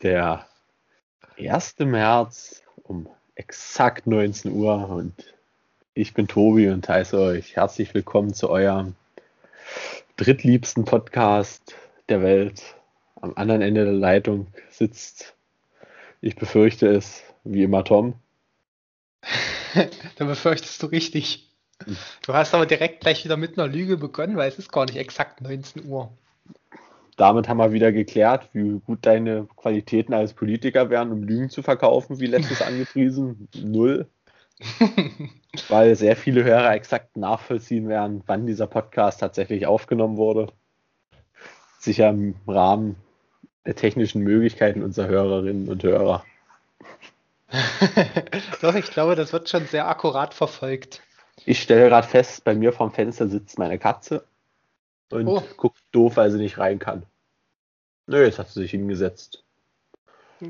ist der 1. März um exakt 19 Uhr und ich bin Tobi und heiße euch herzlich willkommen zu eurem drittliebsten Podcast der Welt. Am anderen Ende der Leitung sitzt, ich befürchte es, wie immer Tom. da befürchtest du richtig. Du hast aber direkt gleich wieder mit einer Lüge begonnen, weil es ist gar nicht exakt 19 Uhr. Damit haben wir wieder geklärt, wie gut deine Qualitäten als Politiker wären, um Lügen zu verkaufen, wie letztes angepriesen. Null. weil sehr viele Hörer exakt nachvollziehen werden, wann dieser Podcast tatsächlich aufgenommen wurde. Sicher im Rahmen der technischen Möglichkeiten unserer Hörerinnen und Hörer. Doch, ich glaube, das wird schon sehr akkurat verfolgt. Ich stelle gerade fest, bei mir vorm Fenster sitzt meine Katze und oh. guckt doof, weil sie nicht rein kann. Nö, jetzt hat sie sich hingesetzt.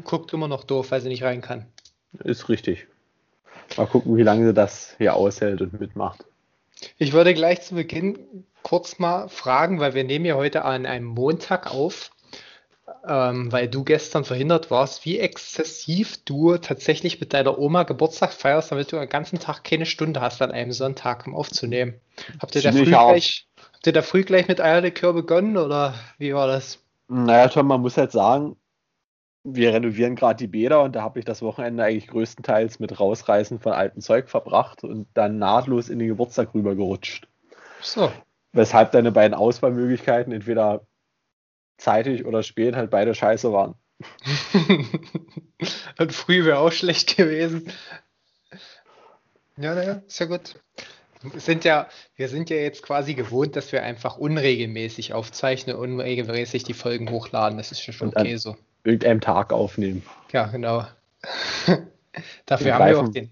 Guckt immer noch doof, weil sie nicht rein kann. Ist richtig. Mal gucken, wie lange sie das hier aushält und mitmacht. Ich würde gleich zu Beginn kurz mal fragen, weil wir nehmen ja heute an einem Montag auf ähm, weil du gestern verhindert warst, wie exzessiv du tatsächlich mit deiner Oma Geburtstag feierst, damit du den ganzen Tag keine Stunde hast an einem Sonntag, um aufzunehmen. Habt ihr, da früh gleich, habt ihr da früh gleich mit Eierlikör begonnen oder wie war das? Naja, Tom, man muss halt sagen, wir renovieren gerade die Bäder und da habe ich das Wochenende eigentlich größtenteils mit Rausreißen von altem Zeug verbracht und dann nahtlos in den Geburtstag rübergerutscht. So. Weshalb deine beiden Auswahlmöglichkeiten entweder zeitig oder spät halt beide scheiße waren. Und früh wäre auch schlecht gewesen. Ja, naja, ist ja gut. Sind ja, wir sind ja jetzt quasi gewohnt, dass wir einfach unregelmäßig aufzeichnen, unregelmäßig die Folgen hochladen. Das ist schon okay so. Irgendeinem Tag aufnehmen. Ja, genau. Dafür wir haben greifen, wir auch den,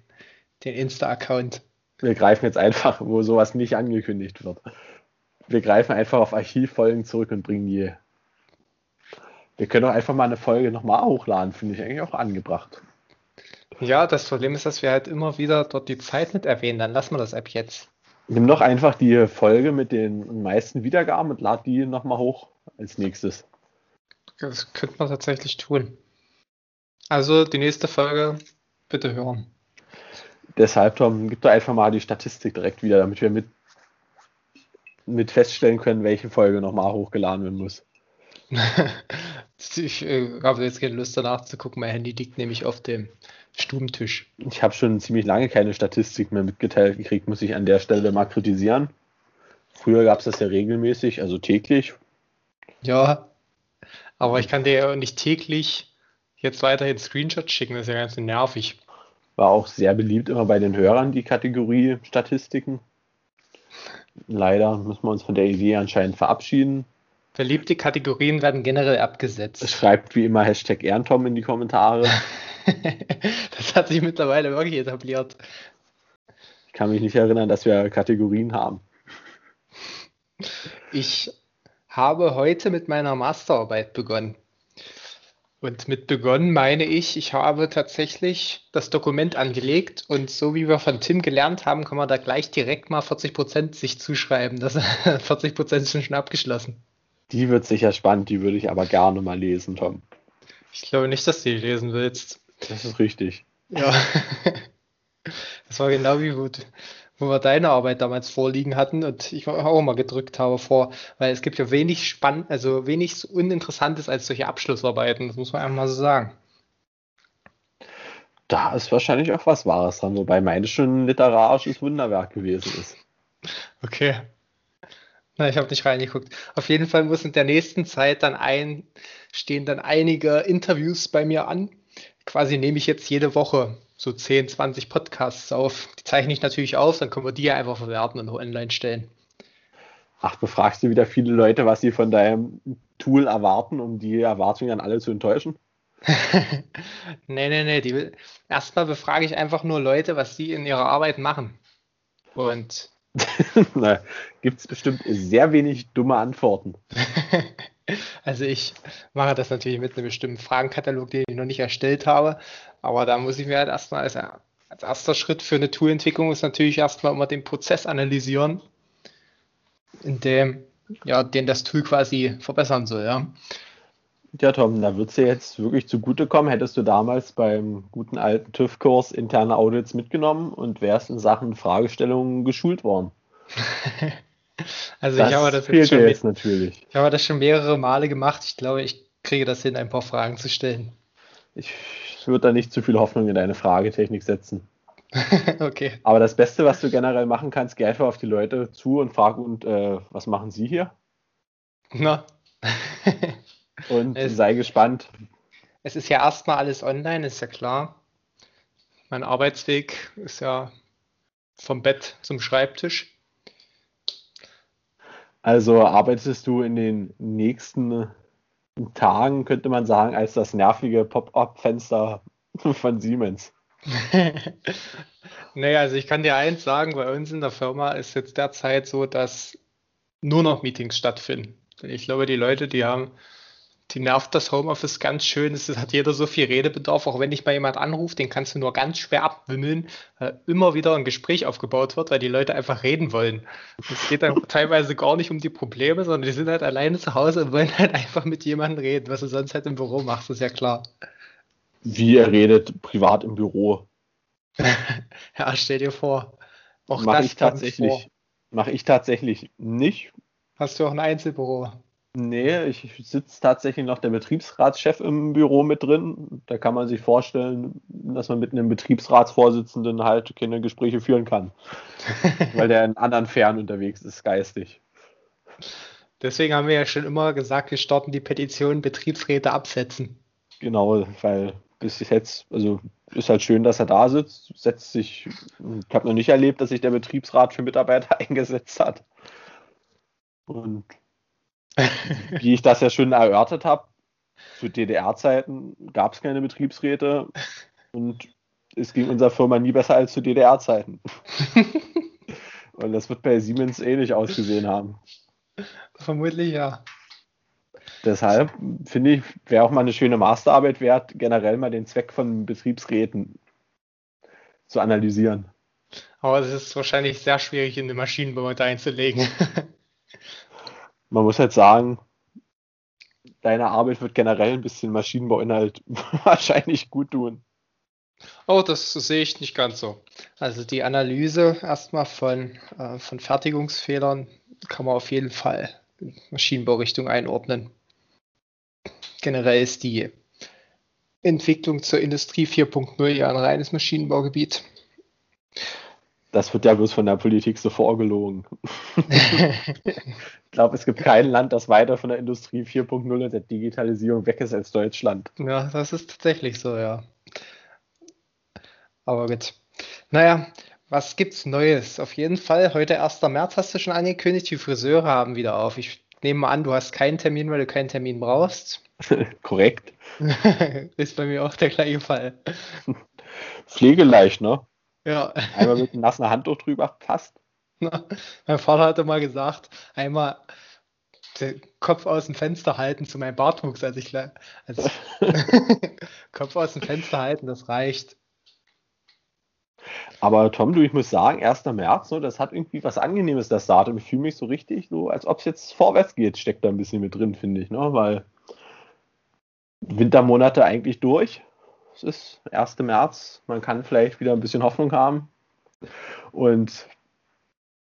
den Insta-Account. Wir greifen jetzt einfach, wo sowas nicht angekündigt wird. Wir greifen einfach auf Archivfolgen zurück und bringen die wir können doch einfach mal eine Folge nochmal hochladen, finde ich eigentlich auch angebracht. Ja, das Problem ist, dass wir halt immer wieder dort die Zeit mit erwähnen. Dann lassen wir das ab jetzt. Nimm doch einfach die Folge mit den meisten Wiedergaben und lad die nochmal hoch als nächstes. Das könnte man tatsächlich tun. Also die nächste Folge bitte hören. Deshalb, Tom, gib doch einfach mal die Statistik direkt wieder, damit wir mit, mit feststellen können, welche Folge nochmal hochgeladen werden muss. ich äh, habe jetzt keine Lust danach zu gucken. Mein Handy liegt nämlich auf dem Stubentisch. Ich habe schon ziemlich lange keine Statistik mehr mitgeteilt gekriegt, muss ich an der Stelle mal kritisieren. Früher gab es das ja regelmäßig, also täglich. Ja, aber ich kann dir ja nicht täglich jetzt weiterhin Screenshots schicken, das ist ja ganz nervig. War auch sehr beliebt immer bei den Hörern, die Kategorie Statistiken. Leider müssen wir uns von der Idee anscheinend verabschieden. Verliebte Kategorien werden generell abgesetzt. Schreibt wie immer Hashtag Ehrentom in die Kommentare. das hat sich mittlerweile wirklich etabliert. Ich kann mich nicht erinnern, dass wir Kategorien haben. Ich habe heute mit meiner Masterarbeit begonnen. Und mit begonnen meine ich, ich habe tatsächlich das Dokument angelegt und so wie wir von Tim gelernt haben, kann man da gleich direkt mal 40% sich zuschreiben. Das 40% sind schon abgeschlossen. Die wird sicher spannend, die würde ich aber gerne mal lesen, Tom. Ich glaube nicht, dass du die lesen willst. Das ist richtig. Ja. Das war genau wie gut, wo wir deine Arbeit damals vorliegen hatten und ich auch mal gedrückt habe vor, weil es gibt ja wenig spannend, also wenig Uninteressantes als solche Abschlussarbeiten, das muss man einfach mal so sagen. Da ist wahrscheinlich auch was Wahres dran, wobei meine schon ein literarisches Wunderwerk gewesen ist. Okay. Na, ich habe nicht reingeguckt. Auf jeden Fall muss in der nächsten Zeit dann ein, stehen dann einige Interviews bei mir an. Quasi nehme ich jetzt jede Woche so 10, 20 Podcasts auf. Die zeichne ich natürlich auf, dann können wir die ja einfach verwerten und online stellen. Ach, befragst du wieder viele Leute, was sie von deinem Tool erwarten, um die Erwartungen an alle zu enttäuschen? nee, nee, nee. Die, erstmal befrage ich einfach nur Leute, was sie in ihrer Arbeit machen. Und Gibt es bestimmt sehr wenig dumme Antworten. also ich mache das natürlich mit einem bestimmten Fragenkatalog, den ich noch nicht erstellt habe. Aber da muss ich mir halt erstmal als, als erster Schritt für eine Toolentwicklung ist natürlich erstmal immer den Prozess analysieren, in dem ja, den das Tool quasi verbessern soll, ja. Ja, Tom, da wird es dir jetzt wirklich zugutekommen. Hättest du damals beim guten alten TÜV-Kurs interne Audits mitgenommen und wärst in Sachen Fragestellungen geschult worden. also das ich habe das jetzt, schon, jetzt natürlich. Ich habe das schon mehrere Male gemacht. Ich glaube, ich kriege das hin, ein paar Fragen zu stellen. Ich würde da nicht zu viel Hoffnung in deine Fragetechnik setzen. okay. Aber das Beste, was du generell machen kannst, geh einfach auf die Leute zu und frag und äh, was machen sie hier? Na. und es, sei gespannt. Es ist ja erstmal alles online, ist ja klar. Mein Arbeitsweg ist ja vom Bett zum Schreibtisch. Also arbeitest du in den nächsten Tagen, könnte man sagen, als das nervige Pop-up-Fenster von Siemens. naja, also ich kann dir eins sagen, bei uns in der Firma ist jetzt derzeit so, dass nur noch Meetings stattfinden. Ich glaube, die Leute, die haben, die nervt das Homeoffice ganz schön. Es hat jeder so viel Redebedarf, auch wenn dich mal jemand anruft, den kannst du nur ganz schwer abwimmeln, weil immer wieder ein Gespräch aufgebaut wird, weil die Leute einfach reden wollen. Es geht dann teilweise gar nicht um die Probleme, sondern die sind halt alleine zu Hause und wollen halt einfach mit jemandem reden, was du sonst halt im Büro machst, ist ja klar. Wie er redet privat im Büro. ja, stell dir vor. Auch Mache ich tatsächlich. Mache ich tatsächlich nicht. Hast du auch ein Einzelbüro? Nee, ich sitze tatsächlich noch der Betriebsratschef im Büro mit drin. Da kann man sich vorstellen, dass man mit einem Betriebsratsvorsitzenden halt keine Gespräche führen kann. weil der in anderen Fern unterwegs ist, geistig. Deswegen haben wir ja schon immer gesagt, wir starten die Petition Betriebsräte absetzen. Genau, weil bis jetzt, also ist halt schön, dass er da sitzt, setzt sich, ich habe noch nicht erlebt, dass sich der Betriebsrat für Mitarbeiter eingesetzt hat. Und wie ich das ja schon erörtert habe, zu DDR-Zeiten gab es keine Betriebsräte und es ging unserer Firma nie besser als zu DDR-Zeiten. und das wird bei Siemens ähnlich ausgesehen haben. Vermutlich ja. Deshalb finde ich, wäre auch mal eine schöne Masterarbeit wert, generell mal den Zweck von Betriebsräten zu analysieren. Aber es ist wahrscheinlich sehr schwierig, in den Maschinenbau einzulegen. Man muss halt sagen, deine Arbeit wird generell ein bisschen Maschinenbauinhalt wahrscheinlich gut tun. Oh, das sehe ich nicht ganz so. Also die Analyse erstmal von, äh, von Fertigungsfehlern kann man auf jeden Fall in Maschinenbaurichtung einordnen generell ist die Entwicklung zur Industrie 4.0 ja ein reines Maschinenbaugebiet. Das wird ja bloß von der Politik so vorgelogen. ich glaube, es gibt kein Land, das weiter von der Industrie 4.0 und der Digitalisierung weg ist als Deutschland. Ja, das ist tatsächlich so, ja. Aber gut. Naja, was gibt's Neues? Auf jeden Fall, heute 1. März hast du schon angekündigt, die Friseure haben wieder auf. Ich nehme mal an, du hast keinen Termin, weil du keinen Termin brauchst. Korrekt. ist bei mir auch der gleiche Fall. Pflegeleicht, ne? Ja. Einmal mit einem nassen Handtuch drüber, passt. Mein Vater hatte mal gesagt, einmal den Kopf aus dem Fenster halten zu meinem Bartwuchs, als ich als Kopf aus dem Fenster halten, das reicht. Aber Tom, du, ich muss sagen, 1. März, ne, das hat irgendwie was Angenehmes, das Datum. Ich fühle mich so richtig so, als ob es jetzt vorwärts geht, steckt da ein bisschen mit drin, finde ich, ne? Weil Wintermonate eigentlich durch. Es ist 1. März, man kann vielleicht wieder ein bisschen Hoffnung haben. Und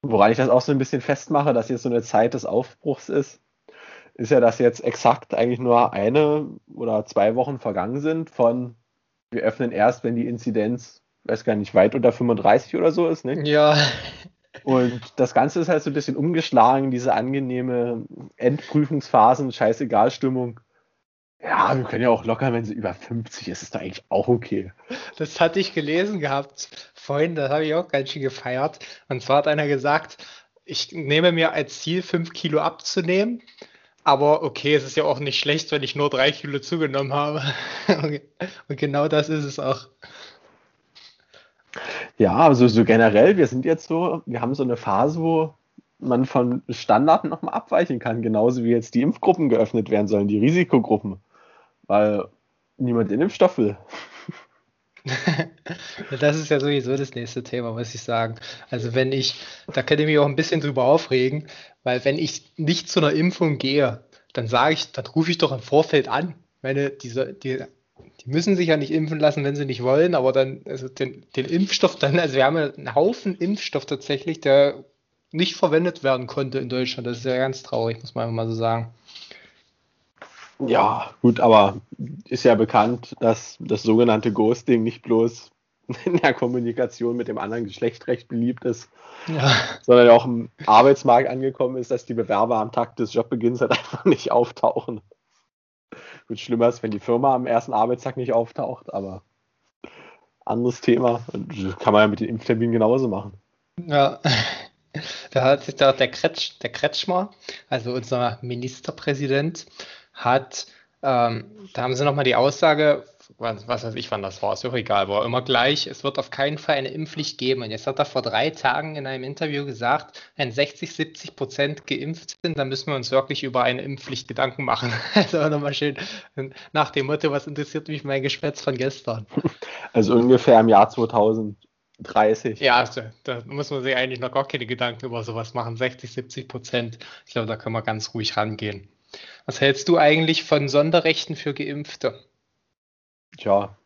woran ich das auch so ein bisschen festmache, dass jetzt so eine Zeit des Aufbruchs ist, ist ja, dass jetzt exakt eigentlich nur eine oder zwei Wochen vergangen sind von wir öffnen erst, wenn die Inzidenz, weiß gar nicht, weit unter 35 oder so ist, ne? Ja. Und das Ganze ist halt so ein bisschen umgeschlagen, diese angenehme Endprüfungsphasen, scheißegal Stimmung. Ja, wir können ja auch locker, wenn sie über 50 ist, ist doch eigentlich auch okay. Das hatte ich gelesen gehabt vorhin, das habe ich auch ganz schön gefeiert. Und zwar hat einer gesagt, ich nehme mir als Ziel 5 Kilo abzunehmen. Aber okay, es ist ja auch nicht schlecht, wenn ich nur 3 Kilo zugenommen habe. Und genau das ist es auch. Ja, also so generell, wir sind jetzt so, wir haben so eine Phase, wo man von Standard nochmal abweichen kann, genauso wie jetzt die Impfgruppen geöffnet werden sollen, die Risikogruppen weil niemand den Impfstoff will. das ist ja sowieso das nächste Thema, muss ich sagen. Also wenn ich, da könnte ich mich auch ein bisschen drüber aufregen, weil wenn ich nicht zu einer Impfung gehe, dann sage ich, dann rufe ich doch im Vorfeld an. Meine, diese, die, die müssen sich ja nicht impfen lassen, wenn sie nicht wollen, aber dann, also den, den Impfstoff dann, also wir haben einen Haufen Impfstoff tatsächlich, der nicht verwendet werden konnte in Deutschland. Das ist ja ganz traurig, muss man mal so sagen. Ja, gut, aber ist ja bekannt, dass das sogenannte Ghosting nicht bloß in der Kommunikation mit dem anderen Geschlecht recht beliebt ist, ja. sondern auch im Arbeitsmarkt angekommen ist, dass die Bewerber am Tag des Jobbeginns halt einfach nicht auftauchen. Gut, schlimmer ist, wenn die Firma am ersten Arbeitstag nicht auftaucht, aber anderes Thema. Kann man ja mit den Impfterminen genauso machen. Ja, da hat sich da der, Kretsch, der Kretschmer, also unser Ministerpräsident, hat, ähm, da haben sie nochmal die Aussage, was, was, weiß ich, wann das war, ist auch egal, war immer gleich, es wird auf keinen Fall eine Impfpflicht geben. Und jetzt hat er vor drei Tagen in einem Interview gesagt, wenn 60, 70 Prozent geimpft sind, dann müssen wir uns wirklich über eine Impfpflicht Gedanken machen. Also nochmal schön nach dem Motto, was interessiert mich mein Geschwätz von gestern? Also ungefähr im Jahr 2030. Ja, also, da muss man sich eigentlich noch gar keine Gedanken über sowas machen. 60, 70 Prozent. Ich glaube, da können wir ganz ruhig rangehen. Was hältst du eigentlich von Sonderrechten für Geimpfte? Tja,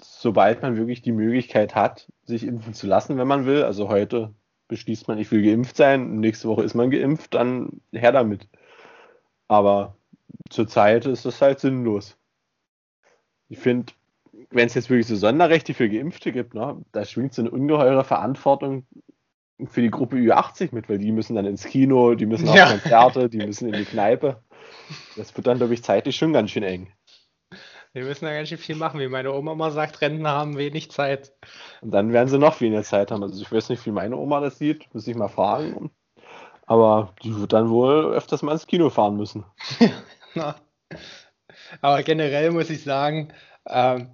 sobald man wirklich die Möglichkeit hat, sich impfen zu lassen, wenn man will, also heute beschließt man, ich will geimpft sein, nächste Woche ist man geimpft, dann her damit. Aber zurzeit ist das halt sinnlos. Ich finde, wenn es jetzt wirklich so Sonderrechte für Geimpfte gibt, ne, da schwingt so eine ungeheure Verantwortung für die Gruppe Ü80 mit, weil die müssen dann ins Kino, die müssen auf ja. Konzerte, die müssen in die Kneipe. Das wird dann, glaube ich, zeitlich schon ganz schön eng. Wir müssen ja ganz schön viel machen, wie meine Oma immer sagt, Rentner haben wenig Zeit. Und dann werden sie noch weniger Zeit haben. Also ich weiß nicht, wie meine Oma das sieht, muss ich mal fragen. Aber die wird dann wohl öfters mal ins Kino fahren müssen. Aber generell muss ich sagen, ähm,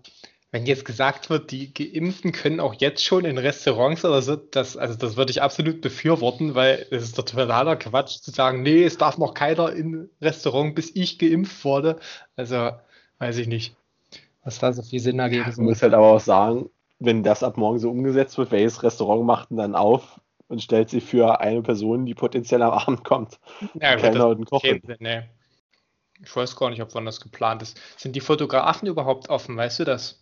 wenn jetzt gesagt wird, die Geimpften können auch jetzt schon in Restaurants oder so, das, also das würde ich absolut befürworten, weil es ist totaler Quatsch zu sagen, nee, es darf noch keiner in Restaurant, bis ich geimpft wurde. Also weiß ich nicht, was da so viel Sinn ergeben soll. Ich muss halt aber auch sagen, wenn das ab morgen so umgesetzt wird, welches Restaurant macht denn dann auf und stellt sich für eine Person, die potenziell am Abend kommt, ja, Kellner und Koch nee. Ich weiß gar nicht, ob wann das geplant ist. Sind die Fotografen überhaupt offen, weißt du das?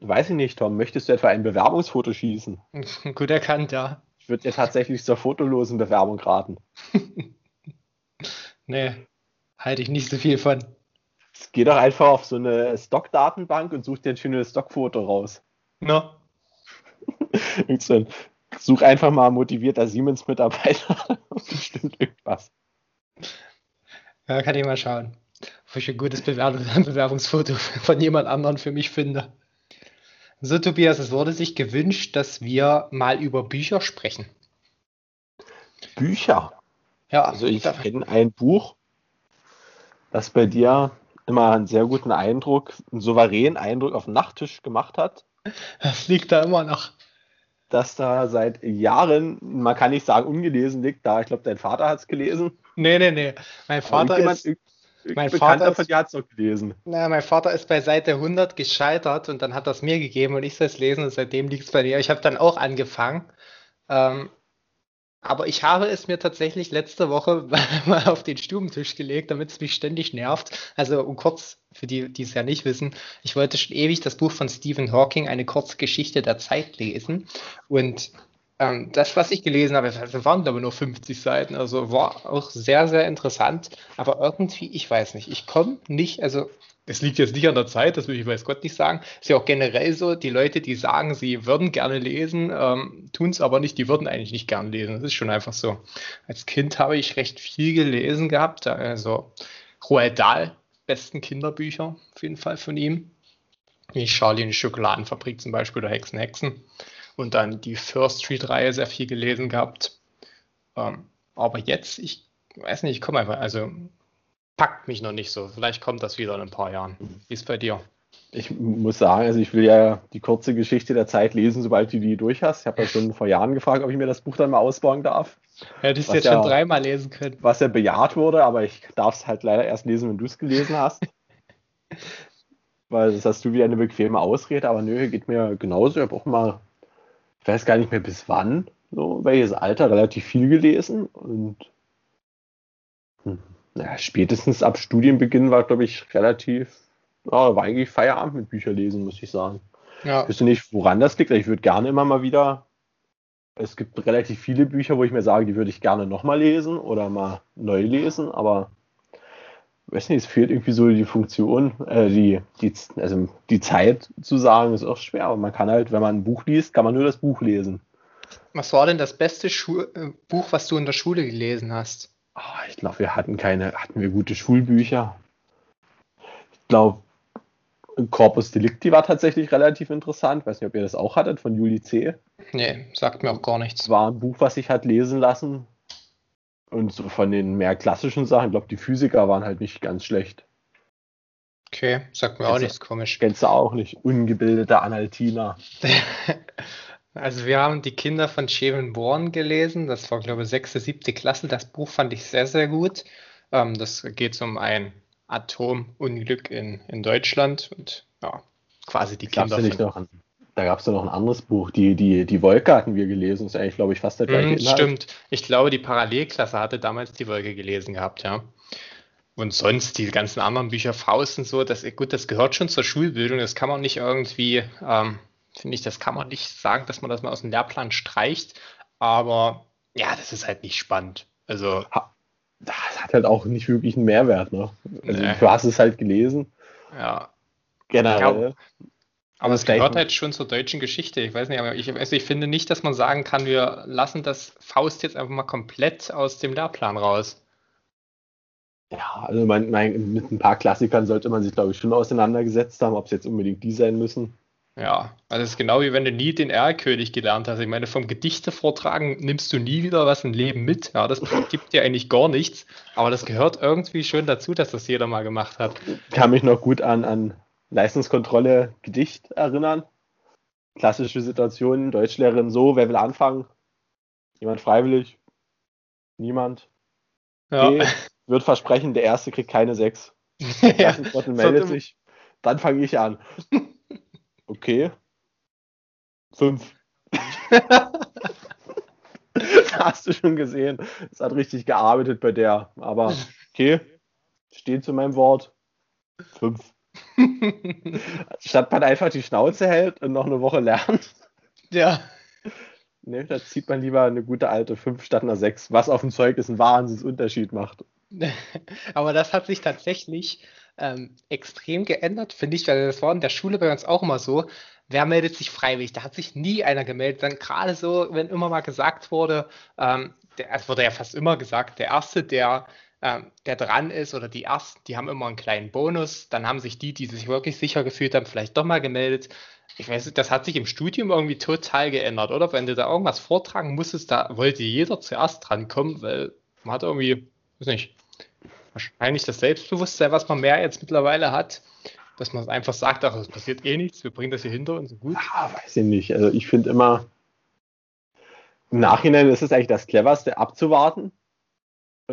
Weiß ich nicht, Tom. Möchtest du etwa ein Bewerbungsfoto schießen? Gut erkannt, ja. Ich würde dir tatsächlich zur fotolosen Bewerbung raten. nee, halte ich nicht so viel von. Geh doch einfach auf so eine Stock-Datenbank und such dir ein schönes Stockfoto raus. No. such einfach mal motivierter Siemens-Mitarbeiter. Bestimmt irgendwas. Ja, kann ich mal schauen, ob ich ein gutes Bewerbungsfoto von jemand anderen für mich finde. So, Tobias, es wurde sich gewünscht, dass wir mal über Bücher sprechen. Bücher? Ja. Also ich kenne ein Buch, das bei dir immer einen sehr guten Eindruck, einen souveränen Eindruck auf den Nachttisch gemacht hat. Das liegt da immer noch. Das da seit Jahren, man kann nicht sagen ungelesen liegt, da ich glaube, dein Vater hat es gelesen. Nee, nee, nee. Mein Vater ist... Mein Vater von dir hat es noch gelesen. Na, mein Vater ist bei Seite 100 gescheitert und dann hat es mir gegeben und ich soll es lesen und seitdem liegt es bei mir. Ich habe dann auch angefangen. Ähm, aber ich habe es mir tatsächlich letzte Woche mal auf den Stubentisch gelegt, damit es mich ständig nervt. Also um kurz, für die, die es ja nicht wissen, ich wollte schon ewig das Buch von Stephen Hawking, eine kurze Geschichte der Zeit lesen. Und ähm, das, was ich gelesen habe, waren aber nur 50 Seiten. Also war auch sehr, sehr interessant. Aber irgendwie, ich weiß nicht, ich komme nicht, also es liegt jetzt nicht an der Zeit, das will ich weiß Gott nicht sagen. Ist ja auch generell so, die Leute, die sagen, sie würden gerne lesen, ähm, tun es aber nicht, die würden eigentlich nicht gerne lesen. Das ist schon einfach so. Als Kind habe ich recht viel gelesen gehabt, also Roald Dahl, besten Kinderbücher auf jeden Fall von ihm. Wie Charlie und die Schokoladenfabrik zum Beispiel oder Hexen, Hexen. Und dann die First Street-Reihe sehr viel gelesen gehabt. Ähm, aber jetzt, ich weiß nicht, ich komme einfach, also packt mich noch nicht so. Vielleicht kommt das wieder in ein paar Jahren. Wie ist es bei dir? Ich muss sagen, also ich will ja die kurze Geschichte der Zeit lesen, sobald du die durch hast. Ich habe ja schon vor Jahren gefragt, ob ich mir das Buch dann mal ausbauen darf. Hättest du jetzt ja, schon dreimal lesen können. Was ja bejaht wurde, aber ich darf es halt leider erst lesen, wenn du es gelesen hast. Weil das hast du wieder eine bequeme Ausrede, aber nö, geht mir genauso. Ich habe auch mal, ich weiß gar nicht mehr bis wann, so welches Alter, relativ viel gelesen und hm, Ja, spätestens ab Studienbeginn war, glaube ich, relativ, ja, war eigentlich Feierabend mit Bücherlesen, muss ich sagen. Ja. Ich wüsste nicht, woran das liegt. Ich würde gerne immer mal wieder. Es gibt relativ viele Bücher, wo ich mir sage, die würde ich gerne nochmal lesen oder mal neu lesen, aber weiß nicht, es fehlt irgendwie so die Funktion, äh, die, die, also die Zeit zu sagen, ist auch schwer. Aber man kann halt, wenn man ein Buch liest, kann man nur das Buch lesen. Was war denn das beste Schu äh, Buch, was du in der Schule gelesen hast? Oh, ich glaube, wir hatten keine, hatten wir gute Schulbücher. Ich glaube, Corpus Delicti war tatsächlich relativ interessant. Ich weiß nicht, ob ihr das auch hattet von Juli C. Nee, sagt mir auch gar nichts. War ein Buch, was ich hat lesen lassen. Und so von den mehr klassischen Sachen, ich glaube, die Physiker waren halt nicht ganz schlecht. Okay, sagt mir kennst auch nichts komisch. Kennst du auch nicht, ungebildete Analtina. also wir haben die Kinder von Cheven Born gelesen, das war glaube ich sechste, siebte Klasse, das Buch fand ich sehr, sehr gut. Ähm, das geht um ein Atomunglück in, in Deutschland und ja, quasi die Kinder. Von, noch ein, da gab es ja noch ein anderes Buch, die, die, die Wolke hatten wir gelesen. Das ist eigentlich, glaube ich, fast der gleiche mm, Inhalt. Stimmt. Ich glaube, die Parallelklasse hatte damals die Wolke gelesen gehabt, ja. Und sonst die ganzen anderen Bücher, Faust und so, das, gut, das gehört schon zur Schulbildung. Das kann man nicht irgendwie, ähm, finde ich, das kann man nicht sagen, dass man das mal aus dem Lehrplan streicht. Aber ja, das ist halt nicht spannend. Also. Das hat halt auch nicht wirklich einen Mehrwert, ne? Also, nee. Du hast es halt gelesen. Ja. Generell. Ja. Aber es gehört halt schon zur deutschen Geschichte. Ich weiß nicht, aber ich, also ich finde nicht, dass man sagen kann, wir lassen das Faust jetzt einfach mal komplett aus dem Lehrplan raus. Ja, also mein, mein, mit ein paar Klassikern sollte man sich, glaube ich, schon auseinandergesetzt haben, ob es jetzt unbedingt die sein müssen. Ja, also es ist genau wie wenn du nie den Erlkönig gelernt hast. Ich meine, vom Gedichte vortragen nimmst du nie wieder was im Leben mit. Ja, das gibt dir eigentlich gar nichts. Aber das gehört irgendwie schon dazu, dass das jeder mal gemacht hat. Ich kann mich noch gut an, an Leistungskontrolle Gedicht erinnern. Klassische Situation, Deutschlehrerin so, wer will anfangen? Jemand freiwillig? Niemand? Ja. Okay. Wird versprechen, der Erste kriegt keine sechs. Der ja, meldet sich. Dann fange ich an. Okay. Fünf. hast du schon gesehen. Es hat richtig gearbeitet bei der. Aber okay, steht zu meinem Wort. Fünf. Statt man einfach die Schnauze hält und noch eine Woche lernt. Ja. Ne, da zieht man lieber eine gute alte 5 statt einer 6, was auf dem Zeugnis einen Wahnsinnsunterschied macht. Aber das hat sich tatsächlich ähm, extrem geändert, finde ich, weil das war in der Schule bei uns auch immer so. Wer meldet sich freiwillig? Da hat sich nie einer gemeldet. Dann gerade so, wenn immer mal gesagt wurde, ähm, der, es wurde ja fast immer gesagt, der Erste, der der dran ist oder die ersten, die haben immer einen kleinen Bonus. Dann haben sich die, die sich wirklich sicher gefühlt haben, vielleicht doch mal gemeldet. Ich weiß, das hat sich im Studium irgendwie total geändert, oder? Wenn du da irgendwas vortragen musstest, da wollte jeder zuerst drankommen, weil man hat irgendwie, weiß nicht, wahrscheinlich das Selbstbewusstsein, was man mehr jetzt mittlerweile hat, dass man einfach sagt, ach, es passiert eh nichts, wir bringen das hier hinter uns gut. Ja, weiß ich nicht. Also ich finde immer, im Nachhinein ist es eigentlich das Cleverste, abzuwarten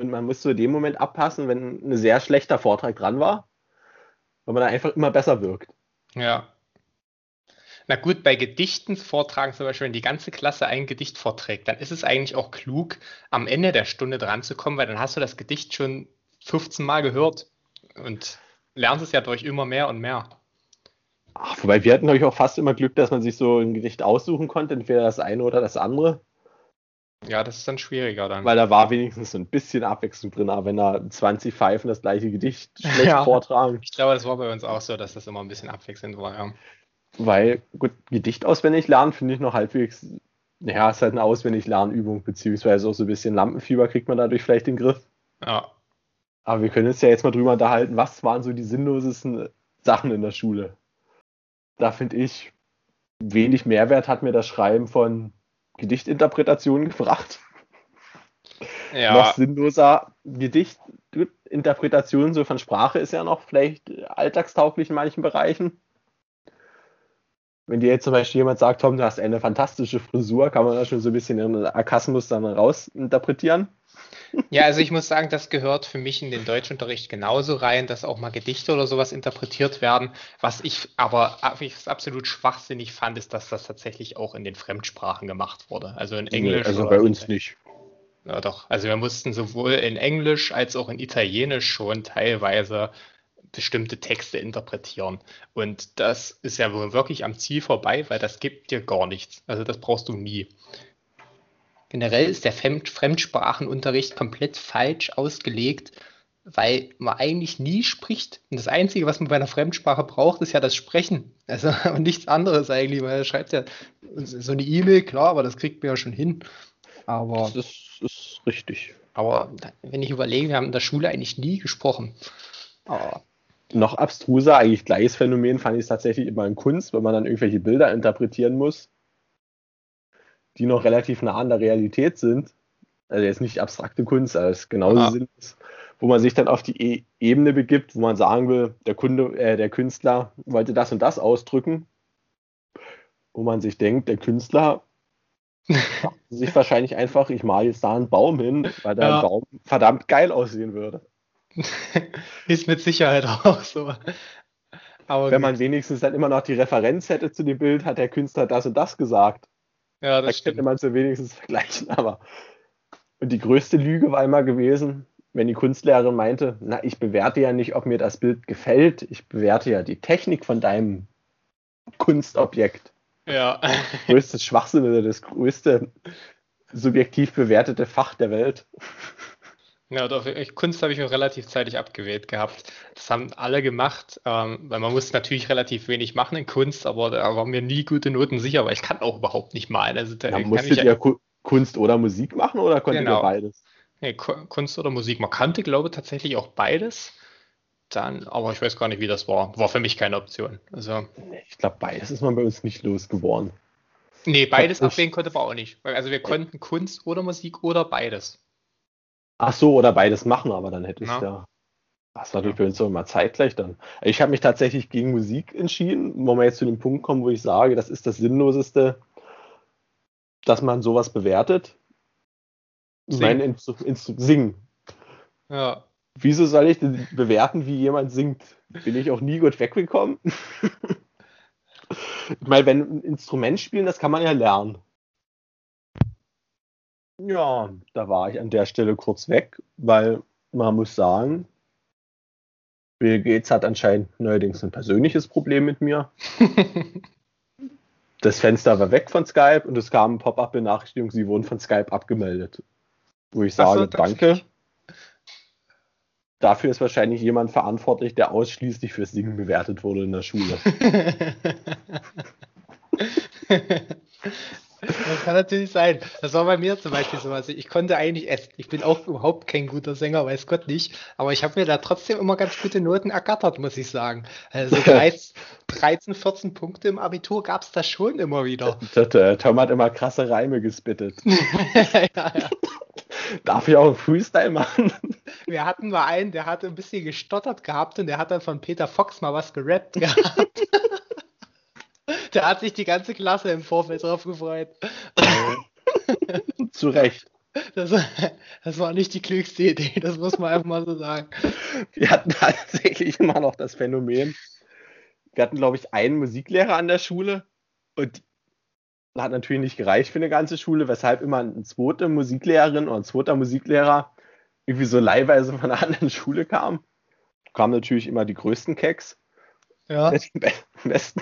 und man muss zu dem Moment abpassen, wenn ein sehr schlechter Vortrag dran war, weil man da einfach immer besser wirkt. Ja. Na gut, bei Gedichten vortragen zum Beispiel, wenn die ganze Klasse ein Gedicht vorträgt, dann ist es eigentlich auch klug, am Ende der Stunde dran zu kommen, weil dann hast du das Gedicht schon 15 Mal gehört und lernst es ja durch immer mehr und mehr. Ach, wobei wir hatten, glaube ich, auch fast immer Glück, dass man sich so ein Gedicht aussuchen konnte, entweder das eine oder das andere. Ja, das ist dann schwieriger dann. Weil da war wenigstens so ein bisschen Abwechslung drin, aber wenn da 20 Pfeifen das gleiche Gedicht schlecht ja, vortragen. Ich glaube, das war bei uns auch so, dass das immer ein bisschen abwechselnd war, ja. Weil, gut, Gedicht auswendig lernen finde ich noch halbwegs, naja, ist halt eine auswendig Lernübung, beziehungsweise auch so ein bisschen Lampenfieber kriegt man dadurch vielleicht in den Griff. Ja. Aber wir können uns ja jetzt mal drüber unterhalten, was waren so die sinnlosesten Sachen in der Schule? Da finde ich, wenig Mehrwert hat mir das Schreiben von Gedichtinterpretationen gefragt. Ja. Noch sinnloser Gedichtinterpretation so von Sprache ist ja noch vielleicht alltagstauglich in manchen Bereichen. Wenn dir jetzt zum Beispiel jemand sagt, Tom, du hast eine fantastische Frisur, kann man da schon so ein bisschen in den Arkasmus dann rausinterpretieren. Ja, also ich muss sagen, das gehört für mich in den Deutschunterricht genauso rein, dass auch mal Gedichte oder sowas interpretiert werden. Was ich aber absolut schwachsinnig fand, ist, dass das tatsächlich auch in den Fremdsprachen gemacht wurde. Also in Englisch. also bei uns nicht. Ja, doch. Also wir mussten sowohl in Englisch als auch in Italienisch schon teilweise bestimmte Texte interpretieren. Und das ist ja wohl wirklich am Ziel vorbei, weil das gibt dir gar nichts. Also das brauchst du nie. Generell ist der Fremdsprachenunterricht komplett falsch ausgelegt, weil man eigentlich nie spricht. Und das Einzige, was man bei einer Fremdsprache braucht, ist ja das Sprechen. Also nichts anderes eigentlich, weil er schreibt ja so eine E-Mail, klar, aber das kriegt man ja schon hin. Aber das ist richtig. Aber wenn ich überlege, wir haben in der Schule eigentlich nie gesprochen. Aber noch abstruser, eigentlich gleiches Phänomen fand ich es tatsächlich immer in Kunst, wenn man dann irgendwelche Bilder interpretieren muss, die noch relativ nah an der Realität sind. Also jetzt nicht abstrakte Kunst, als genauso ah. sind wo man sich dann auf die e Ebene begibt, wo man sagen will, der Kunde, äh, der Künstler wollte das und das ausdrücken, wo man sich denkt, der Künstler sich wahrscheinlich einfach, ich male jetzt da einen Baum hin, weil der ja. Baum verdammt geil aussehen würde. Ist mit Sicherheit auch so. Aber Wenn man wenigstens dann immer noch die Referenz hätte zu dem Bild, hat der Künstler das und das gesagt. Ja, das da könnte man so wenigstens vergleichen, aber. Und die größte Lüge war immer gewesen, wenn die Kunstlehrerin meinte, na, ich bewerte ja nicht, ob mir das Bild gefällt, ich bewerte ja die Technik von deinem Kunstobjekt. Ja. Das größte Schwachsinn, das größte subjektiv bewertete Fach der Welt. Ja, doch, Kunst habe ich mir relativ zeitig abgewählt gehabt. Das haben alle gemacht, ähm, weil man muss natürlich relativ wenig machen in Kunst, aber da waren mir nie gute Noten sicher, weil ich kann auch überhaupt nicht malen. Also da ja, musstet ihr ja Kunst oder Musik machen oder konntet genau. ihr beides? Nee, Kunst oder Musik. Man kannte, glaube ich, tatsächlich auch beides. Dann, aber ich weiß gar nicht, wie das war. War für mich keine Option. Also, ich glaube, beides ist man bei uns nicht losgeworden. Nee, beides abwägen konnte man auch nicht. Also wir konnten Kunst oder Musik oder beides. Ach so, oder beides machen, aber dann hätte ich ja. da. Das war natürlich bei uns auch immer zeitgleich dann. Ich habe mich tatsächlich gegen Musik entschieden, wo wir jetzt zu dem Punkt kommen, wo ich sage, das ist das Sinnloseste, dass man sowas bewertet. Singen. Mein Instru Instru Singen. Ja. Wieso soll ich denn bewerten, wie jemand singt? Bin ich auch nie gut weggekommen? ich meine, wenn ein Instrument spielen, das kann man ja lernen. Ja, da war ich an der Stelle kurz weg, weil man muss sagen, Bill Gates hat anscheinend neuerdings ein persönliches Problem mit mir. das Fenster war weg von Skype und es kam eine Pop-up-Benachrichtigung, sie wurden von Skype abgemeldet. Wo ich sage, so, danke. Dafür ist wahrscheinlich jemand verantwortlich, der ausschließlich fürs Singen bewertet wurde in der Schule. Das kann natürlich sein. Das war bei mir zum Beispiel so. Also ich konnte eigentlich, ich bin auch überhaupt kein guter Sänger, weiß Gott nicht, aber ich habe mir da trotzdem immer ganz gute Noten ergattert, muss ich sagen. Also 13, 13 14 Punkte im Abitur gab es da schon immer wieder. Tom hat immer krasse Reime gespittet. ja, ja. Darf ich auch einen Freestyle machen? Wir hatten mal einen, der hatte ein bisschen gestottert gehabt und der hat dann von Peter Fox mal was gerappt gehabt. Da hat sich die ganze Klasse im Vorfeld drauf gefreut. Zu Recht. Das, das, war nicht die klügste Idee, das muss man einfach mal so sagen. Wir hatten tatsächlich immer noch das Phänomen. Wir hatten, glaube ich, einen Musiklehrer an der Schule und hat natürlich nicht gereicht für eine ganze Schule, weshalb immer eine zweite Musiklehrerin oder ein zweiter Musiklehrer irgendwie so leihweise von einer anderen Schule kam. Kamen natürlich immer die größten Keks. Ja. Die besten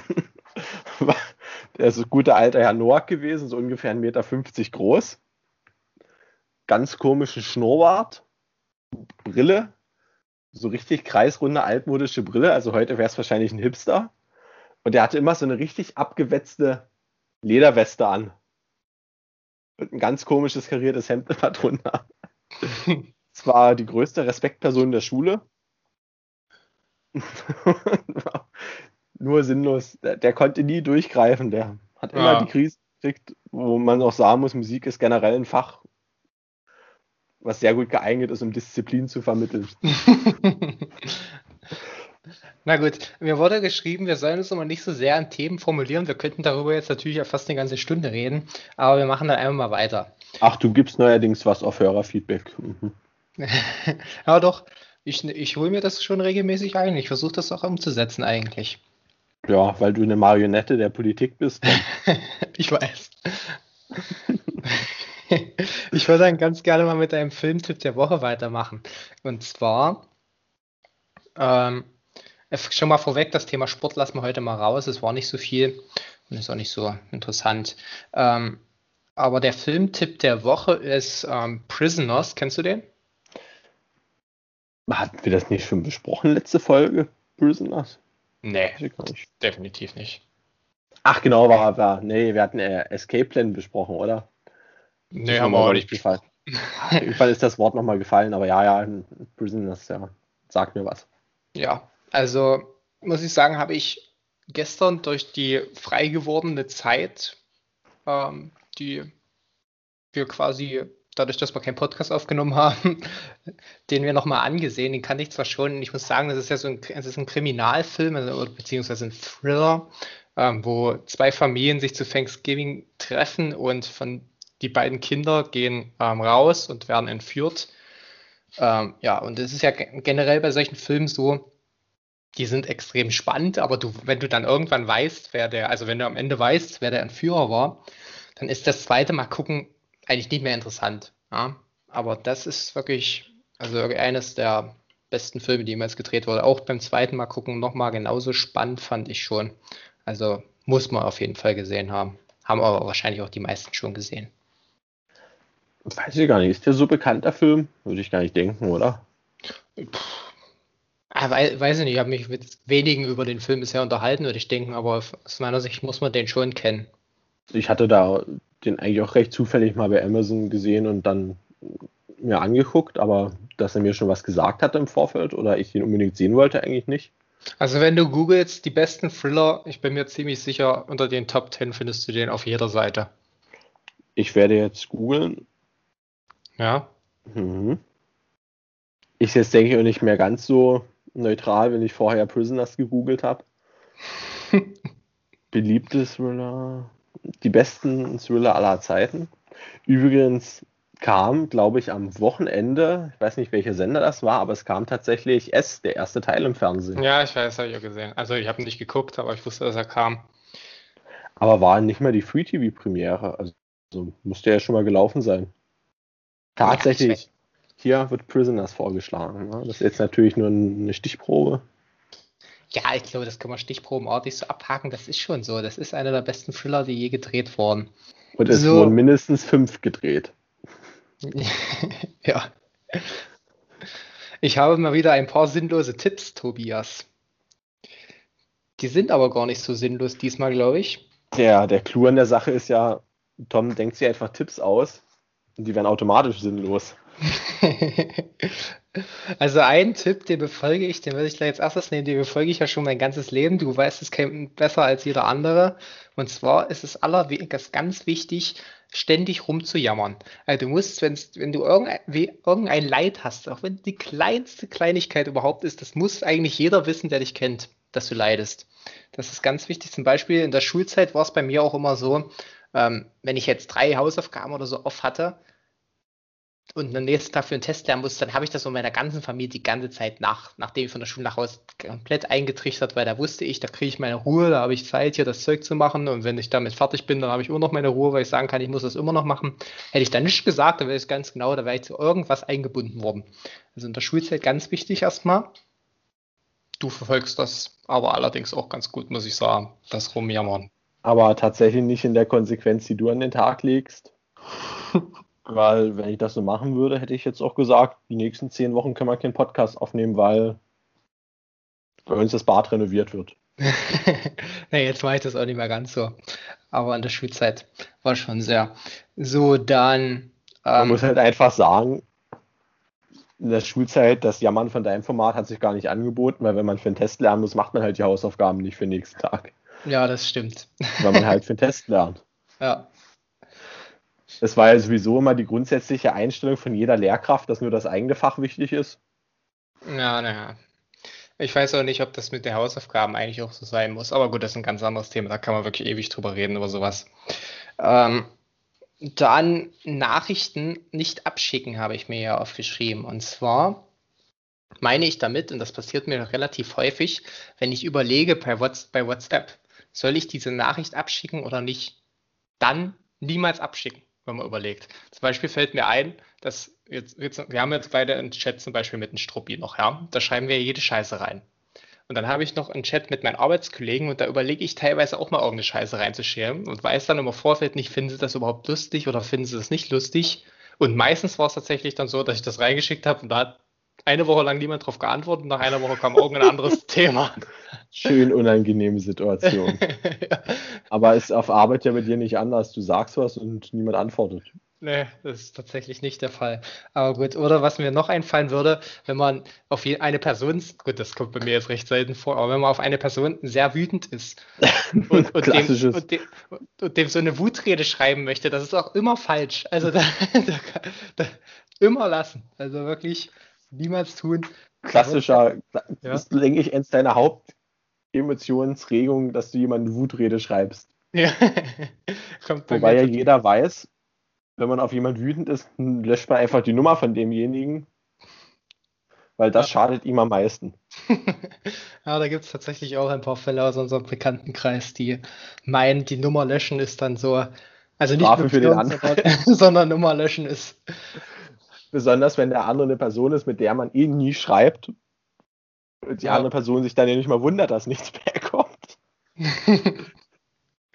der ist ein guter alter Herr Noack gewesen, so ungefähr 1,50 Meter groß. Ganz komischen Schnurrbart, Brille, so richtig kreisrunde, altmodische Brille. Also heute wäre es wahrscheinlich ein Hipster. Und der hatte immer so eine richtig abgewetzte Lederweste an. Und ein ganz komisches kariertes Hemd immer drunter. Das war die größte Respektperson der Schule. nur sinnlos. Der, der, konnte nie durchgreifen. Der hat immer ja. die Krise gekriegt, wo man auch sagen muss, Musik ist generell ein Fach, was sehr gut geeignet ist, um Disziplin zu vermitteln. Na gut, mir wurde geschrieben, wir sollen uns immer nicht so sehr an Themen formulieren. Wir könnten darüber jetzt natürlich ja fast eine ganze Stunde reden, aber wir machen dann einfach mal weiter. Ach, du gibst neuerdings was auf Hörerfeedback. Mhm. ja, doch. Ich, ich hole mir das schon regelmäßig ein. Ich versuche das auch umzusetzen eigentlich. Ja, weil du eine Marionette der Politik bist. ich weiß. Ich würde dann ganz gerne mal mit einem Filmtipp der Woche weitermachen. Und zwar, ähm, schon mal vorweg, das Thema Sport lassen wir heute mal raus. Es war nicht so viel und ist auch nicht so interessant. Ähm, aber der Filmtipp der Woche ist ähm, Prisoners. Kennst du den? Hatten wir das nicht schon besprochen, letzte Folge? Prisoners? Nee, definitiv nicht. Ach genau, war, war nee, wir hatten äh, Escape Plan besprochen, oder? Nee, haben wir aber nicht gefallen. Irgendwann ist das Wort nochmal gefallen, aber ja, ja, Prisoners, ja, sagt mir was. Ja, also muss ich sagen, habe ich gestern durch die frei gewordene Zeit, ähm, die wir quasi dadurch, dass wir keinen Podcast aufgenommen haben, den wir nochmal angesehen. Den kannte ich zwar schon, ich muss sagen, das ist ja so ein, es ist ein Kriminalfilm, also, beziehungsweise ein Thriller, ähm, wo zwei Familien sich zu Thanksgiving treffen und von die beiden Kinder gehen ähm, raus und werden entführt. Ähm, ja, und es ist ja generell bei solchen Filmen so, die sind extrem spannend, aber du, wenn du dann irgendwann weißt, wer der, also wenn du am Ende weißt, wer der Entführer war, dann ist das zweite Mal gucken eigentlich nicht mehr interessant. Ja? Aber das ist wirklich, also eines der besten Filme, die jemals gedreht wurde. Auch beim zweiten Mal gucken nochmal genauso spannend fand ich schon. Also muss man auf jeden Fall gesehen haben. Haben aber wahrscheinlich auch die meisten schon gesehen. Weiß ich gar nicht. Ist der so bekannt, der Film? Würde ich gar nicht denken, oder? Ah, weiß ich nicht. Ich habe mich mit wenigen über den Film bisher unterhalten, würde ich denken, aber aus meiner Sicht muss man den schon kennen. Ich hatte da den eigentlich auch recht zufällig mal bei Amazon gesehen und dann mir angeguckt, aber dass er mir schon was gesagt hat im Vorfeld oder ich den unbedingt sehen wollte, eigentlich nicht. Also wenn du googelst die besten Thriller, ich bin mir ziemlich sicher, unter den Top 10 findest du den auf jeder Seite. Ich werde jetzt googeln. Ja. Mhm. Ich jetzt denke ich auch nicht mehr ganz so neutral, wenn ich vorher Prisoners gegoogelt habe. Beliebtes Thriller die besten Thriller aller Zeiten. Übrigens kam, glaube ich, am Wochenende, ich weiß nicht, welcher Sender das war, aber es kam tatsächlich S, der erste Teil im Fernsehen. Ja, ich weiß, habe ich auch gesehen. Also ich habe nicht geguckt, aber ich wusste, dass er kam. Aber war nicht mehr die Free-TV-Premiere, also musste ja schon mal gelaufen sein. Tatsächlich, ja, hier wird Prisoners vorgeschlagen. Ne? Das ist jetzt natürlich nur eine Stichprobe. Ja, ich glaube, das können wir stichprobenartig so abhaken. Das ist schon so. Das ist einer der besten Thriller, die je gedreht wurden. Und es so. wurden mindestens fünf gedreht. ja. Ich habe mal wieder ein paar sinnlose Tipps, Tobias. Die sind aber gar nicht so sinnlos diesmal, glaube ich. Ja, der Clou an der Sache ist ja, Tom denkt sich einfach Tipps aus und die werden automatisch sinnlos. Also ein Tipp, den befolge ich, den würde ich gleich als erstes nehmen, den befolge ich ja schon mein ganzes Leben. Du weißt es besser als jeder andere. Und zwar ist es aller ganz wichtig, ständig rumzujammern. Also du musst, wenn du irgendein, irgendein Leid hast, auch wenn die kleinste Kleinigkeit überhaupt ist, das muss eigentlich jeder wissen, der dich kennt, dass du leidest. Das ist ganz wichtig. Zum Beispiel in der Schulzeit war es bei mir auch immer so, ähm, wenn ich jetzt drei Hausaufgaben oder so off hatte, und am nächsten Tag für einen Test lernen muss, dann habe ich das von meiner ganzen Familie die ganze Zeit nach, nachdem ich von der Schule nach Hause komplett eingetrichtert, weil da wusste ich, da kriege ich meine Ruhe, da habe ich Zeit, hier das Zeug zu machen und wenn ich damit fertig bin, dann habe ich immer noch meine Ruhe, weil ich sagen kann, ich muss das immer noch machen. Hätte ich da nicht gesagt, dann wäre ich ganz genau, da wäre ich zu irgendwas eingebunden worden. Also in der Schulzeit ganz wichtig erstmal. Du verfolgst das aber allerdings auch ganz gut, muss ich sagen, das Rumjammern. Aber tatsächlich nicht in der Konsequenz, die du an den Tag legst. Weil, wenn ich das so machen würde, hätte ich jetzt auch gesagt, die nächsten zehn Wochen können wir keinen Podcast aufnehmen, weil bei uns das Bad renoviert wird. ja, jetzt mache ich das auch nicht mehr ganz so. Aber in der Schulzeit war schon sehr. So, dann. Ähm, Man muss halt einfach sagen, in der Schulzeit, das Jammern von deinem Format hat sich gar nicht angeboten, weil wenn man für einen Test lernen muss, macht man halt die Hausaufgaben nicht für den nächsten Tag. Ja, das stimmt. Weil man halt für den Test lernt. Ja. Das war ja sowieso immer die grundsätzliche Einstellung von jeder Lehrkraft, dass nur das eigene Fach wichtig ist. Ja, naja. Ich weiß auch nicht, ob das mit den Hausaufgaben eigentlich auch so sein muss. Aber gut, das ist ein ganz anderes Thema. Da kann man wirklich ewig drüber reden über sowas. Ähm, dann Nachrichten nicht abschicken, habe ich mir ja aufgeschrieben. Und zwar meine ich damit, und das passiert mir relativ häufig, wenn ich überlege bei WhatsApp, soll ich diese Nachricht abschicken oder nicht, dann niemals abschicken. Wenn man überlegt. Zum Beispiel fällt mir ein, dass jetzt, jetzt wir haben jetzt beide einen Chat zum Beispiel mit einem Struppi noch, ja. Da schreiben wir jede Scheiße rein. Und dann habe ich noch einen Chat mit meinen Arbeitskollegen und da überlege ich teilweise auch mal irgendeine Scheiße reinzuscheren und weiß dann im Vorfeld nicht, finden sie das überhaupt lustig oder finden sie das nicht lustig. Und meistens war es tatsächlich dann so, dass ich das reingeschickt habe und da hat eine Woche lang niemand darauf geantwortet und nach einer Woche kam irgendein anderes Thema. Schön unangenehme Situation. ja. Aber ist auf Arbeit ja bei dir nicht anders. Du sagst was und niemand antwortet. Nee, das ist tatsächlich nicht der Fall. Aber gut, oder was mir noch einfallen würde, wenn man auf eine Person, gut, das kommt bei mir jetzt recht selten vor, aber wenn man auf eine Person sehr wütend ist und, und, dem, und, dem, und dem, so eine Wutrede schreiben möchte, das ist auch immer falsch. Also da, da, da, immer lassen. Also wirklich niemals tun. Klassischer, ja. ist, denke ich, eins deiner Hauptemotionsregungen, dass du jemanden Wutrede schreibst. Ja. Wobei ja jeder weiß, wenn man auf jemanden wütend ist, löscht man einfach die Nummer von demjenigen, weil das ja. schadet ihm am meisten. ja, da gibt es tatsächlich auch ein paar Fälle aus unserem Bekanntenkreis, die meinen, die Nummer löschen ist dann so, also nicht für den anderen. sondern Nummer löschen ist. Besonders wenn der andere eine Person ist, mit der man eh nie schreibt. Und die ja. andere Person sich dann ja nicht mal wundert, dass nichts mehr kommt.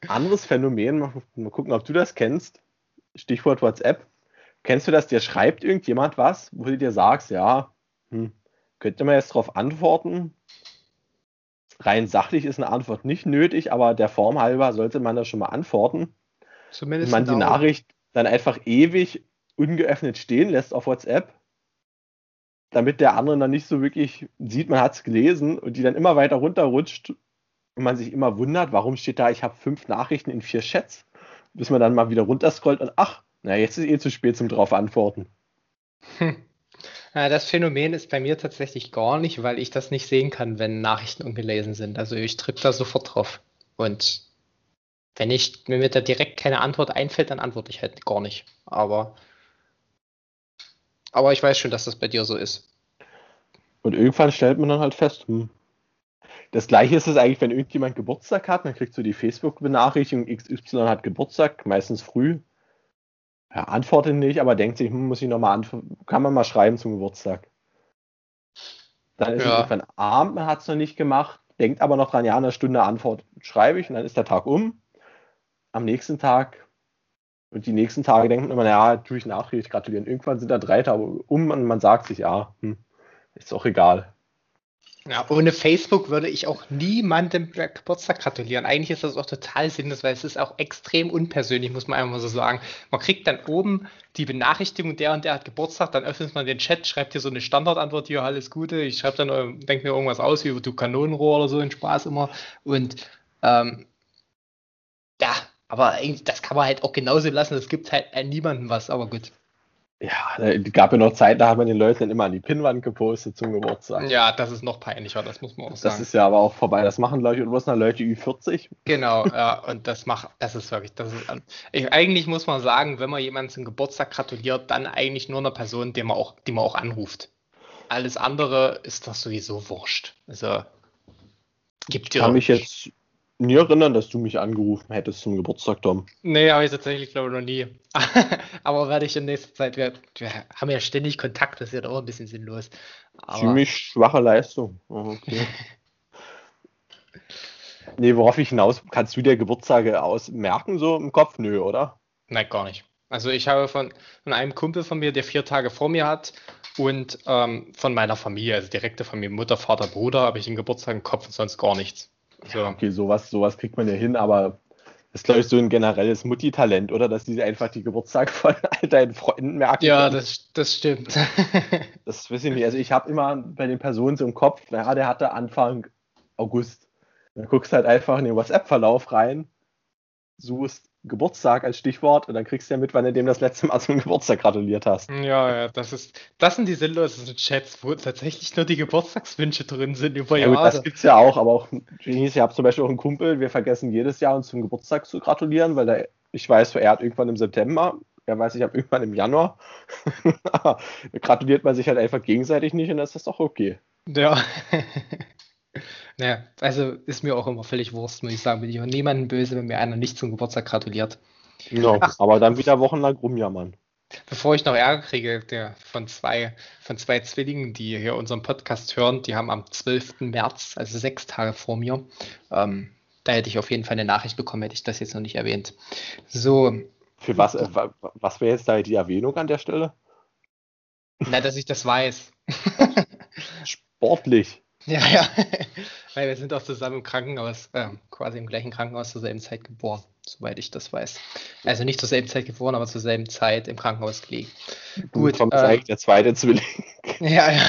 Anderes Phänomen, mal gucken, ob du das kennst. Stichwort WhatsApp. Kennst du das, dir schreibt irgendjemand was, wo du dir sagst, ja, hm, könnte man jetzt darauf antworten? Rein sachlich ist eine Antwort nicht nötig, aber der Form halber sollte man das schon mal antworten. Zumindest man die Nachricht dann einfach ewig ungeöffnet stehen lässt auf WhatsApp, damit der andere dann nicht so wirklich sieht, man hat es gelesen und die dann immer weiter runterrutscht und man sich immer wundert, warum steht da, ich habe fünf Nachrichten in vier Chats bis man dann mal wieder runterscrollt und ach, na, jetzt ist eh zu spät zum drauf antworten. Hm. Das Phänomen ist bei mir tatsächlich gar nicht, weil ich das nicht sehen kann, wenn Nachrichten ungelesen sind. Also ich drücke da sofort drauf. Und wenn ich, mir da direkt keine Antwort einfällt, dann antworte ich halt gar nicht. Aber, aber ich weiß schon, dass das bei dir so ist. Und irgendwann stellt man dann halt fest, hm, das gleiche ist es eigentlich, wenn irgendjemand Geburtstag hat, dann kriegst du die Facebook-Benachrichtigung, XY hat Geburtstag, meistens früh. Ja, antwortet nicht, aber denkt sich, hm, muss ich nochmal antworten, kann man mal schreiben zum Geburtstag. Dann ist ja. es irgendwann Abend, man hat es noch nicht gemacht, denkt aber noch dran, ja, eine Stunde Antwort schreibe ich und dann ist der Tag um. Am nächsten Tag und die nächsten Tage denkt man immer, ja, tue ich Nachricht gratulieren. Irgendwann sind da drei Tage um und man sagt sich, ja, hm, ist auch egal. Ja, ohne Facebook würde ich auch niemandem Geburtstag gratulieren. Eigentlich ist das auch total sinnlos, weil es ist auch extrem unpersönlich, muss man einfach mal so sagen. Man kriegt dann oben die Benachrichtigung, der und der hat Geburtstag, dann öffnet man den Chat, schreibt hier so eine Standardantwort, hier alles Gute. Ich schreibe dann, äh, denke mir irgendwas aus, wie du Kanonenrohr oder so, in Spaß immer. Und ähm, ja, aber das kann man halt auch genauso lassen. Es gibt halt niemandem was, aber gut. Ja, es gab ja noch Zeit, da hat man den Leuten dann immer an die Pinnwand gepostet zum Geburtstag. Ja, das ist noch peinlicher, das muss man auch sagen. Das ist ja aber auch vorbei. Das machen Leute, bloß noch Leute Ü40. Genau, ja, und das macht, das ist wirklich, das ist, ich, eigentlich muss man sagen, wenn man jemanden zum Geburtstag gratuliert, dann eigentlich nur eine Person, die man auch, die man auch anruft. Alles andere ist doch sowieso wurscht. Also, gibt ja. Ich kann mich jetzt nie erinnern, dass du mich angerufen hättest zum Geburtstag, Tom. Nee, habe ich tatsächlich, glaube ich, noch nie. Aber werde ich in nächster Zeit, wir, wir, haben ja ständig Kontakt, das ist ja doch ein bisschen sinnlos. Aber Ziemlich schwache Leistung. Okay. nee, worauf ich hinaus, kannst du dir Geburtstage ausmerken, so im Kopf? Nö, oder? Nein, gar nicht. Also ich habe von, von einem Kumpel von mir, der vier Tage vor mir hat, und ähm, von meiner Familie, also direkte Familie, Mutter, Vater, Bruder, habe ich den Geburtstag im Kopf und sonst gar nichts. So. okay, sowas, sowas kriegt man ja hin, aber das ist, glaube ich, so ein generelles Mutti-Talent, oder? Dass sie einfach die Geburtstage von all deinen Freunden merken. Ja, das, das stimmt. das weiß ich nicht. Also ich habe immer bei den Personen so im Kopf, naja, der hatte Anfang August. Dann guckst du halt einfach in den WhatsApp-Verlauf rein, suchst Geburtstag als Stichwort und dann kriegst du ja mit, wann du dem das letzte Mal zum Geburtstag gratuliert hast. Ja, ja, das ist, das sind die sinnlosen Chats, wo tatsächlich nur die Geburtstagswünsche drin sind über Jahre. Ja, das gibt's ja auch, aber auch, ich habe zum Beispiel auch einen Kumpel, wir vergessen jedes Jahr uns zum Geburtstag zu gratulieren, weil der, ich weiß, er hat irgendwann im September, er weiß, ich habe irgendwann im Januar. gratuliert man sich halt einfach gegenseitig nicht und das ist doch okay. Ja. Naja, also ist mir auch immer völlig Wurst, muss ich sagen. Bin ich auch niemandem böse, wenn mir einer nicht zum Geburtstag gratuliert. Ja, Ach, aber dann wieder wochenlang rumjammern. Bevor ich noch Ärger kriege der, von, zwei, von zwei Zwillingen, die hier unseren Podcast hören, die haben am 12. März, also sechs Tage vor mir, ähm, da hätte ich auf jeden Fall eine Nachricht bekommen, hätte ich das jetzt noch nicht erwähnt. So. Für was, äh, was wäre jetzt da die Erwähnung an der Stelle? Na, dass ich das weiß. Sportlich. Ja, ja. Weil wir sind auch zusammen im Krankenhaus, äh, quasi im gleichen Krankenhaus zur selben Zeit geboren, soweit ich das weiß. Also nicht zur selben Zeit geboren, aber zur selben Zeit im Krankenhaus gelegen. Gut. Kommt äh, eigentlich der zweite Zwilling. Ja, ja.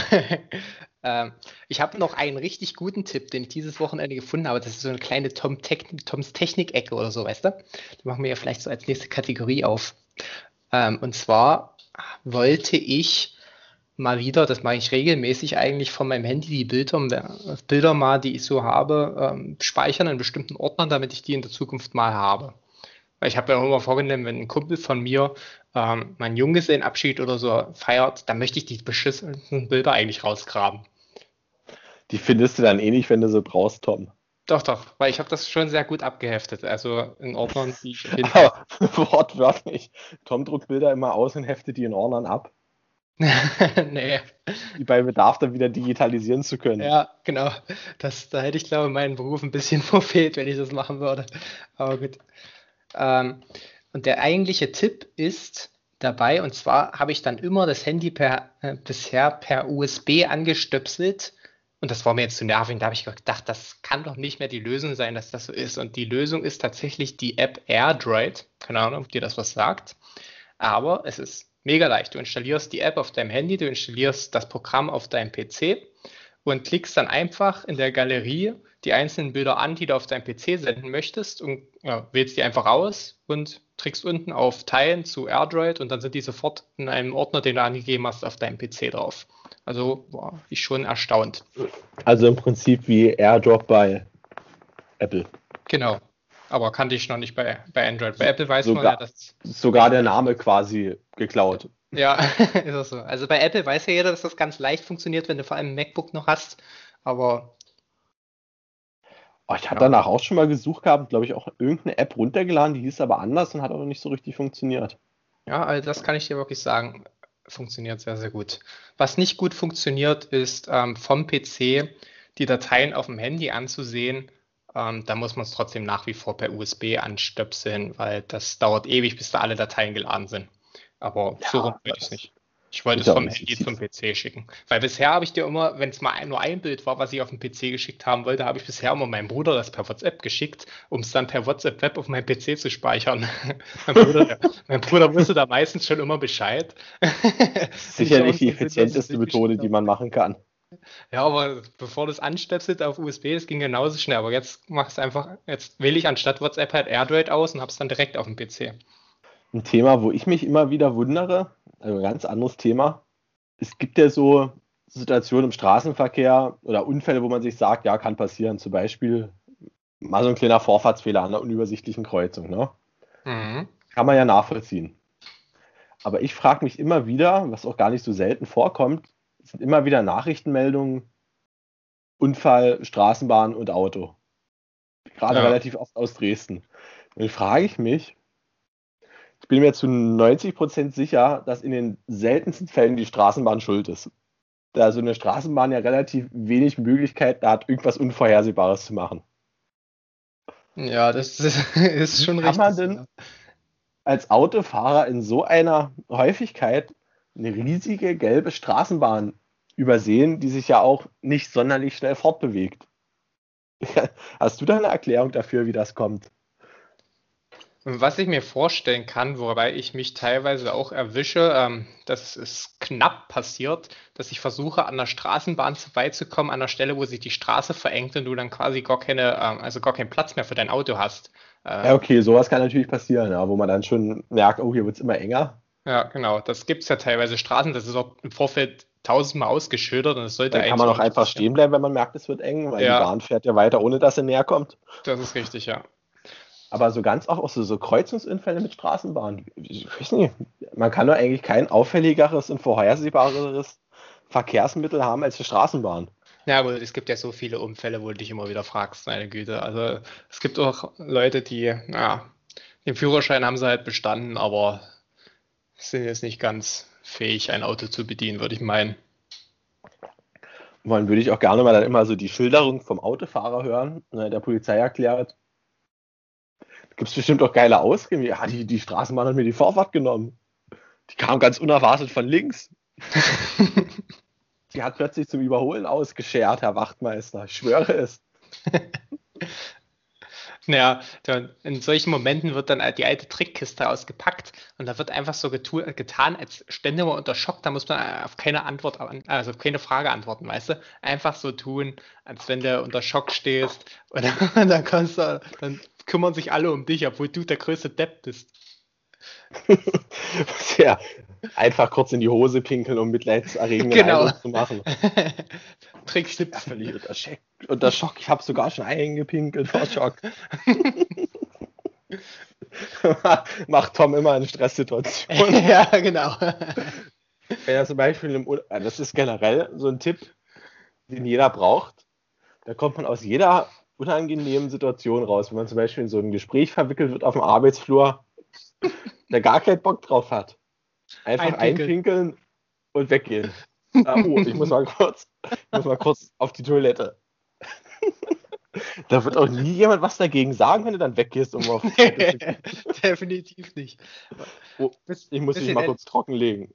ähm, ich habe noch einen richtig guten Tipp, den ich dieses Wochenende gefunden habe. Das ist so eine kleine Tom Technik, Toms Technik-Ecke oder so, weißt du? Die machen wir ja vielleicht so als nächste Kategorie auf. Ähm, und zwar wollte ich mal wieder, das mache ich regelmäßig eigentlich von meinem Handy, die Bilder, Bilder mal, die ich so habe, ähm, speichern in bestimmten Ordnern, damit ich die in der Zukunft mal habe. Weil ich habe ja auch immer vorgenommen, wenn ein Kumpel von mir ähm, meinen Junggesellenabschied oder so feiert, dann möchte ich die beschissenen Bilder eigentlich rausgraben. Die findest du dann eh nicht, wenn du sie brauchst, Tom. Doch, doch, weil ich habe das schon sehr gut abgeheftet. Also in Ordnern, die ich finde. Wortwörtlich. Tom druckt Bilder immer aus und heftet die in Ordnern ab. nee. Die bei Bedarf dann wieder digitalisieren zu können. Ja, genau. Das, da hätte ich, glaube ich, meinen Beruf ein bisschen verfehlt, wenn ich das machen würde. Aber gut. Ähm, und der eigentliche Tipp ist dabei, und zwar habe ich dann immer das Handy per, äh, bisher per USB angestöpselt. Und das war mir jetzt zu nervig. Da habe ich gedacht, das kann doch nicht mehr die Lösung sein, dass das so ist. Und die Lösung ist tatsächlich die App AirDroid. Keine Ahnung, ob dir das was sagt. Aber es ist Mega leicht. Du installierst die App auf deinem Handy, du installierst das Programm auf deinem PC und klickst dann einfach in der Galerie die einzelnen Bilder an, die du auf deinem PC senden möchtest und ja, wählst die einfach aus und trägst unten auf Teilen zu AirDroid und dann sind die sofort in einem Ordner, den du angegeben hast, auf deinem PC drauf. Also war ich schon erstaunt. Also im Prinzip wie AirDrop bei Apple. Genau aber kannte ich noch nicht bei, bei Android. Bei Apple weiß sogar, man ja, dass. Sogar der Name quasi geklaut. Ja, ist auch so. Also bei Apple weiß ja jeder, dass das ganz leicht funktioniert, wenn du vor allem ein MacBook noch hast, aber. Oh, ich hatte ja. danach auch schon mal gesucht gehabt, glaube ich, auch irgendeine App runtergeladen, die hieß aber anders und hat auch nicht so richtig funktioniert. Ja, also das kann ich dir wirklich sagen. Funktioniert sehr, sehr gut. Was nicht gut funktioniert, ist ähm, vom PC die Dateien auf dem Handy anzusehen ähm, da muss man es trotzdem nach wie vor per USB anstöpseln, weil das dauert ewig, bis da alle Dateien geladen sind. Aber ja, so rum will ich es nicht. Ich wollte es vom Handy zum PC schicken. Weil bisher habe ich dir immer, wenn es mal nur ein Bild war, was ich auf dem PC geschickt haben wollte, habe ich bisher immer meinem Bruder das per WhatsApp geschickt, um es dann per WhatsApp Web auf meinem PC zu speichern. mein, Bruder, der, mein, Bruder, wusste da meistens schon immer Bescheid. Sicherlich die effizienteste Methode, die man machen kann. Ja, aber bevor du es anstöpselt auf USB, das ging genauso schnell. Aber jetzt mach es einfach, jetzt wähle ich anstatt WhatsApp halt AirDroid aus und habe es dann direkt auf dem PC. Ein Thema, wo ich mich immer wieder wundere, also ein ganz anderes Thema. Es gibt ja so Situationen im Straßenverkehr oder Unfälle, wo man sich sagt, ja, kann passieren. Zum Beispiel mal so ein kleiner Vorfahrtsfehler an einer unübersichtlichen Kreuzung. Ne? Mhm. Kann man ja nachvollziehen. Aber ich frage mich immer wieder, was auch gar nicht so selten vorkommt, sind immer wieder Nachrichtenmeldungen, Unfall, Straßenbahn und Auto. Gerade ja. relativ oft aus Dresden. Ich frage ich mich, ich bin mir zu 90% sicher, dass in den seltensten Fällen die Straßenbahn schuld ist. Da so eine Straßenbahn ja relativ wenig Möglichkeit hat, irgendwas Unvorhersehbares zu machen. Ja, das ist, ist schon Kann richtig. Kann man denn als Autofahrer in so einer Häufigkeit eine riesige gelbe Straßenbahn übersehen, die sich ja auch nicht sonderlich schnell fortbewegt. Hast du da eine Erklärung dafür, wie das kommt? Was ich mir vorstellen kann, wobei ich mich teilweise auch erwische, ähm, dass es knapp passiert, dass ich versuche, an der Straßenbahn vorbeizukommen, an der Stelle, wo sich die Straße verengt und du dann quasi gar keine, ähm, also gar keinen Platz mehr für dein Auto hast. Äh, ja, okay, sowas kann natürlich passieren, ja, wo man dann schon merkt, oh, hier wird es immer enger. Ja, genau. Das gibt es ja teilweise Straßen, das ist auch im Vorfeld tausendmal ausgeschildert und es sollte Dann kann man auch einfach stehen bleiben, wenn man merkt, es wird eng, weil ja. die Bahn fährt ja weiter, ohne dass sie näher kommt. Das ist richtig, ja. Aber so ganz auch, auch so, so Kreuzungsunfälle mit Straßenbahnen. Ich weiß nicht, man kann doch eigentlich kein auffälligeres und vorhersehbareres Verkehrsmittel haben als die Straßenbahn. Ja, aber es gibt ja so viele Unfälle, wo du dich immer wieder fragst, meine Güte. Also es gibt auch Leute, die, naja, Den Führerschein haben sie halt bestanden, aber sind jetzt nicht ganz fähig, ein Auto zu bedienen, würde ich meinen. Dann würde ich auch gerne mal dann immer so die Schilderung vom Autofahrer hören, ne, der Polizei erklärt. Gibt es bestimmt auch geile Ausreden. Ja, die, die Straßenbahn hat mir die Vorfahrt genommen. Die kam ganz unerwartet von links. die hat plötzlich zum Überholen ausgeschert, Herr Wachtmeister. Ich schwöre es. Naja, in solchen Momenten wird dann die alte Trickkiste ausgepackt und da wird einfach so getan, als stände man unter Schock. Da muss man auf keine Antwort, also auf keine Frage antworten, weißt du? Einfach so tun, als wenn du unter Schock stehst und dann, dann, kannst du, dann kümmern sich alle um dich, obwohl du der größte Depp bist. ja, einfach kurz in die Hose pinkeln, um mitleidserregende genau. Eindruck zu machen. Trick 17. Ja, verliert der Schock. Und der Schock, ich habe sogar schon eingepinkelt vor Schock. Macht Tom immer in Stresssituationen. ja, genau. Wenn er zum Beispiel im Urlaub, das ist generell so ein Tipp, den jeder braucht. Da kommt man aus jeder unangenehmen Situation raus. Wenn man zum Beispiel in so ein Gespräch verwickelt wird auf dem Arbeitsflur, der gar keinen Bock drauf hat. Einfach einpinkeln, einpinkeln und weggehen. Ah, oh, ich muss mal kurz, ich muss mal kurz auf die Toilette. Da wird auch nie jemand was dagegen sagen, wenn du dann weggehst, um auf Definitiv nicht. Oh, ich muss mich mal kurz trockenlegen.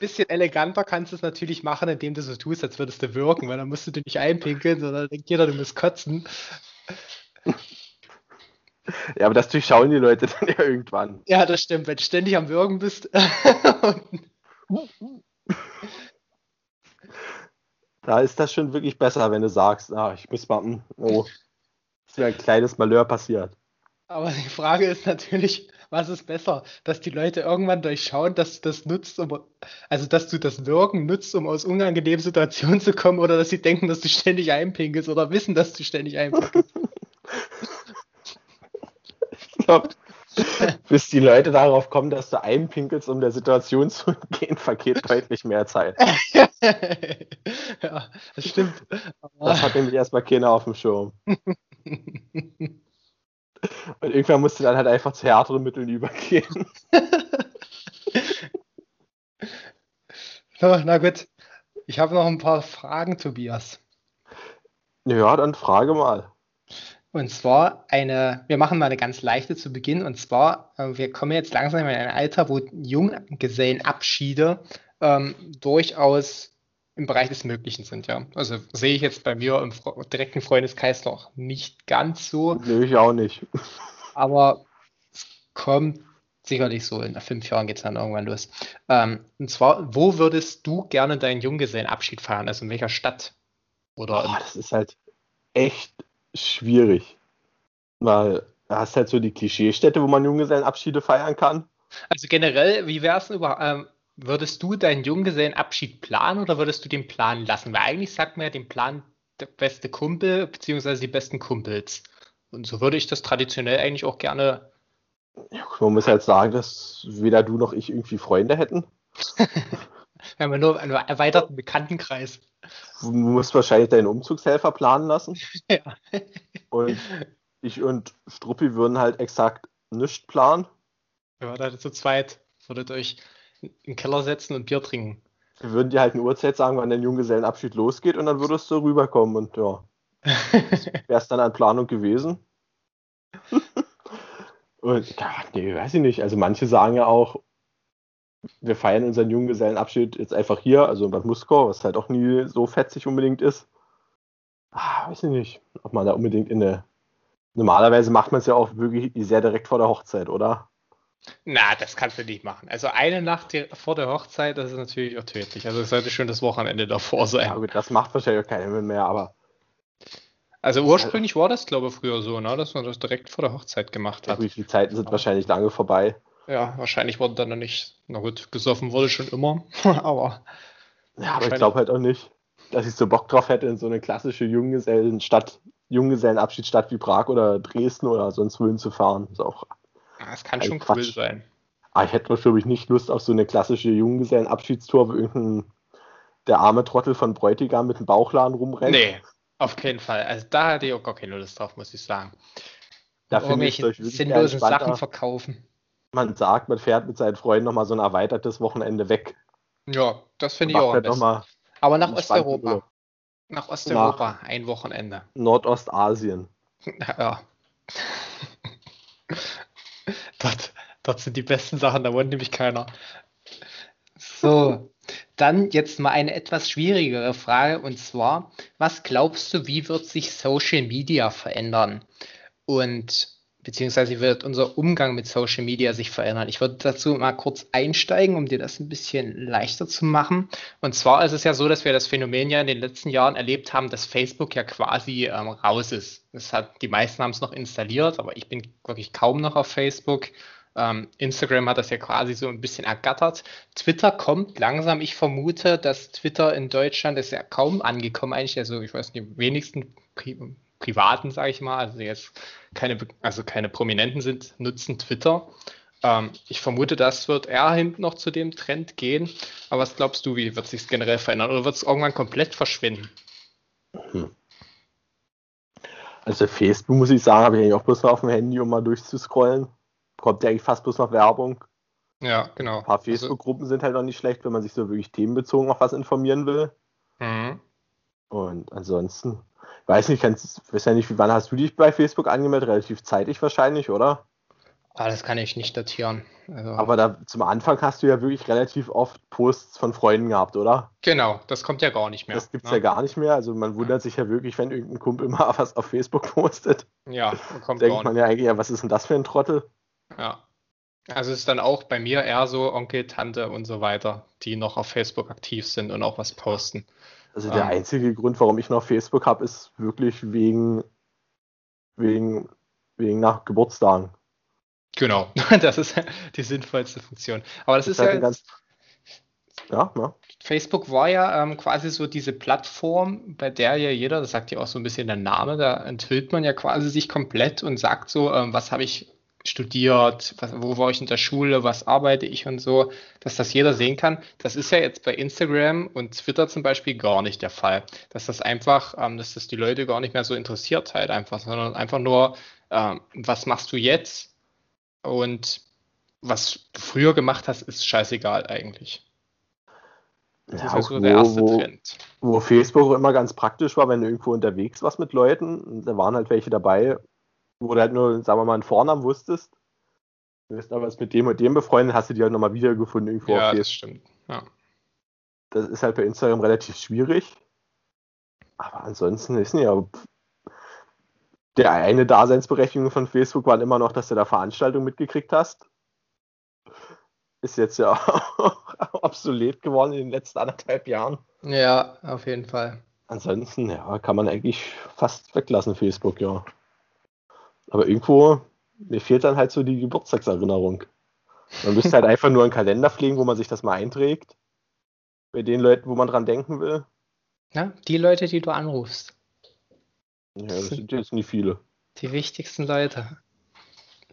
Bisschen eleganter kannst du es natürlich machen, indem du so tust, als würdest du wirken, weil dann musst du dich nicht einpinkeln, sondern denkt jeder, du musst kotzen. Ja, aber das durchschauen die Leute dann ja irgendwann. Ja, das stimmt. Wenn du ständig am Würgen bist. da ist das schon wirklich besser, wenn du sagst, ah, ich muss mal, hm, oh, ist mir ein kleines Malheur passiert. Aber die Frage ist natürlich, was ist besser? Dass die Leute irgendwann durchschauen, dass du das nutzt, um, also dass du das Wirken nutzt, um aus unangenehmen Situationen zu kommen, oder dass sie denken, dass du ständig einpinkelst oder wissen, dass du ständig einpinkelst. glaube, bis die Leute darauf kommen, dass du einpinkelst, um der Situation zu entgehen, vergeht deutlich mehr Zeit. ja, das stimmt. Das hat nämlich erstmal keiner auf dem Schirm. Und irgendwann musst du dann halt einfach zu härteren Mitteln übergehen. so, na gut. Ich habe noch ein paar Fragen, Tobias. Ja, dann frage mal. Und zwar eine, wir machen mal eine ganz leichte zu Beginn. Und zwar, äh, wir kommen jetzt langsam in ein Alter, wo Junggesellenabschiede ähm, durchaus im Bereich des Möglichen sind, ja. Also sehe ich jetzt bei mir im direkten Freundeskreis noch nicht ganz so. Nee, ich auch nicht. Aber es kommt sicherlich so, in fünf Jahren geht es dann irgendwann los. Ähm, und zwar, wo würdest du gerne deinen Junggesellenabschied feiern? Also in welcher Stadt? Oder oh, das ist halt echt schwierig. Weil du hast halt so die Klischeestädte, wo man Junggesellenabschiede feiern kann. Also generell, wie wäre es über, ähm, würdest du deinen Junggesellenabschied planen oder würdest du den planen lassen? Weil eigentlich sagt man ja den Plan der beste Kumpel beziehungsweise die besten Kumpels. Und so würde ich das traditionell eigentlich auch gerne. Ja, man muss halt sagen, dass weder du noch ich irgendwie Freunde hätten. Wir haben ja nur einen erweiterten Bekanntenkreis. Du musst wahrscheinlich deinen Umzugshelfer planen lassen. Ja. Und ich und Struppi würden halt exakt nichts planen. Ja, da zu zweit würdet euch in den Keller setzen und Bier trinken. Wir würden dir halt eine Uhrzeit sagen, wann dein Junggesellenabschied losgeht und dann würdest du rüberkommen und ja. Wäre es dann an Planung gewesen. und ja, nee, weiß ich nicht. Also manche sagen ja auch, wir feiern unseren Junggesellenabschied jetzt einfach hier, also in Bad Muskau, was halt auch nie so fetzig unbedingt ist. Ah, weiß ich nicht, ob man da unbedingt in eine. Normalerweise macht man es ja auch wirklich sehr direkt vor der Hochzeit, oder? Na, das kannst du nicht machen. Also eine Nacht vor der Hochzeit, das ist natürlich auch tödlich. Also es sollte schon das Wochenende davor sein. Ja gut, das macht wahrscheinlich auch keinen mehr, aber. Also ursprünglich war das, glaube ich, früher so, ne? dass man das direkt vor der Hochzeit gemacht hat. Die Zeiten sind wahrscheinlich lange vorbei. Ja, wahrscheinlich wurde dann noch nicht, na gut, gesoffen wurde schon immer, aber. Ja, aber ich glaube halt auch nicht, dass ich so Bock drauf hätte, in so eine klassische Junggesellenstadt, Junggesellenabschiedsstadt wie Prag oder Dresden oder sonst wohin zu fahren. Das, auch das kann schon Quatsch. cool sein. Aber ich hätte natürlich nicht Lust auf so eine klassische Junggesellenabschiedstour, wo irgendein der arme Trottel von Bräutigam mit dem Bauchladen rumrennt. Nee, auf keinen Fall. Also da hatte ich auch gar keine Lust drauf, muss ich sagen. Da finde ich sinnlosen Sachen verkaufen. Man sagt, man fährt mit seinen Freunden nochmal so ein erweitertes Wochenende weg. Ja, das finde ich auch am Halt mal Aber nach Osteuropa. Urlaub. Nach Osteuropa, ein Wochenende. Nordostasien. Ja. dort, dort sind die besten Sachen, da wohnt nämlich keiner. So, dann jetzt mal eine etwas schwierigere Frage und zwar, was glaubst du, wie wird sich Social Media verändern? Und beziehungsweise wird unser Umgang mit Social Media sich verändern? Ich würde dazu mal kurz einsteigen, um dir das ein bisschen leichter zu machen. Und zwar ist es ja so, dass wir das Phänomen ja in den letzten Jahren erlebt haben, dass Facebook ja quasi ähm, raus ist. Das hat, die meisten haben es noch installiert, aber ich bin wirklich kaum noch auf Facebook. Ähm, Instagram hat das ja quasi so ein bisschen ergattert. Twitter kommt langsam. Ich vermute, dass Twitter in Deutschland ist ja kaum angekommen eigentlich. Also ich weiß nicht, die wenigsten Privaten, sage ich mal, also jetzt keine, also keine Prominenten sind, nutzen Twitter. Ähm, ich vermute, das wird eher hinten noch zu dem Trend gehen. Aber was glaubst du, wie wird sich generell verändern? Oder wird es irgendwann komplett verschwinden? Also Facebook, muss ich sagen, habe ich eigentlich auch bloß noch auf dem Handy, um mal durchzuscrollen. Kommt ja eigentlich fast bloß noch Werbung. Ja, genau. Ein paar Also, Facebook-Gruppen sind halt auch nicht schlecht, wenn man sich so wirklich themenbezogen auf was informieren will. mhm. Und ansonsten, weiß nicht, kannst, weiß ja nicht, wie wann hast du dich bei Facebook angemeldet? Relativ zeitig wahrscheinlich, oder? Ah, das kann ich nicht datieren. Also, Aber da zum Anfang hast du ja wirklich relativ oft Posts von Freunden gehabt, oder? genau, das kommt ja gar nicht mehr. das gibt's ne? ja gar nicht mehr. Also man wundert sich ja wirklich, wenn irgendein Kumpel mal was auf Facebook postet. Ja, kommt Denkt man ja eigentlich, ja, was ist denn das für ein Trottel? Ja. Also es ist dann auch bei mir eher so Onkel, Tante und so weiter, die noch auf Facebook aktiv sind und auch was posten. Also der Ähm. einzige Grund, warum ich noch Facebook habe, ist wirklich wegen, wegen, wegen nach Geburtstagen. Genau, das ist die sinnvollste Funktion. Aber das ist halt ja ganz. Ja, ja. Facebook war ja ähm, quasi so diese Plattform, bei der ja jeder, das sagt ja auch so ein bisschen der Name, da enthüllt man ja quasi sich komplett und sagt so, ähm, was habe ich studiert, was, wo war ich in der Schule, was arbeite ich und so, dass das jeder sehen kann. Das ist ja jetzt bei Instagram und Twitter zum Beispiel gar nicht der Fall. Dass das einfach, ähm, dass das die Leute gar nicht mehr so interessiert halt einfach, sondern einfach nur, ähm, was machst du jetzt und was du früher gemacht hast, ist scheißegal eigentlich. Das Ja, ist ja auch so der erste wo- Trend. Wo Facebook immer ganz praktisch war, wenn du irgendwo unterwegs warst mit Leuten, da waren halt welche dabei, wo du halt nur, sagen wir mal, einen Vornamen wusstest. Du bist aber jetzt mit dem und dem befreundet, hast du die halt nochmal wiedergefunden irgendwo Ja, auf das stimmt. Ja. Das ist halt bei Instagram relativ schwierig. Aber ansonsten ist ja. Der eine Daseinsberechtigung von Facebook war immer noch, dass du da Veranstaltungen mitgekriegt hast. Ist jetzt ja auch obsolet geworden in den letzten anderthalb Jahren. ja, auf jeden Fall. Ansonsten, ja, kann man eigentlich fast weglassen, Facebook, ja. Aber irgendwo, mir fehlt dann halt so die Geburtstagserinnerung. Man müsste halt einfach nur einen Kalender pflegen, wo man sich das mal einträgt. Bei den Leuten, wo man dran denken will. Ja, die Leute, die du anrufst, Ja, das sind jetzt nicht viele. die wichtigsten Leute.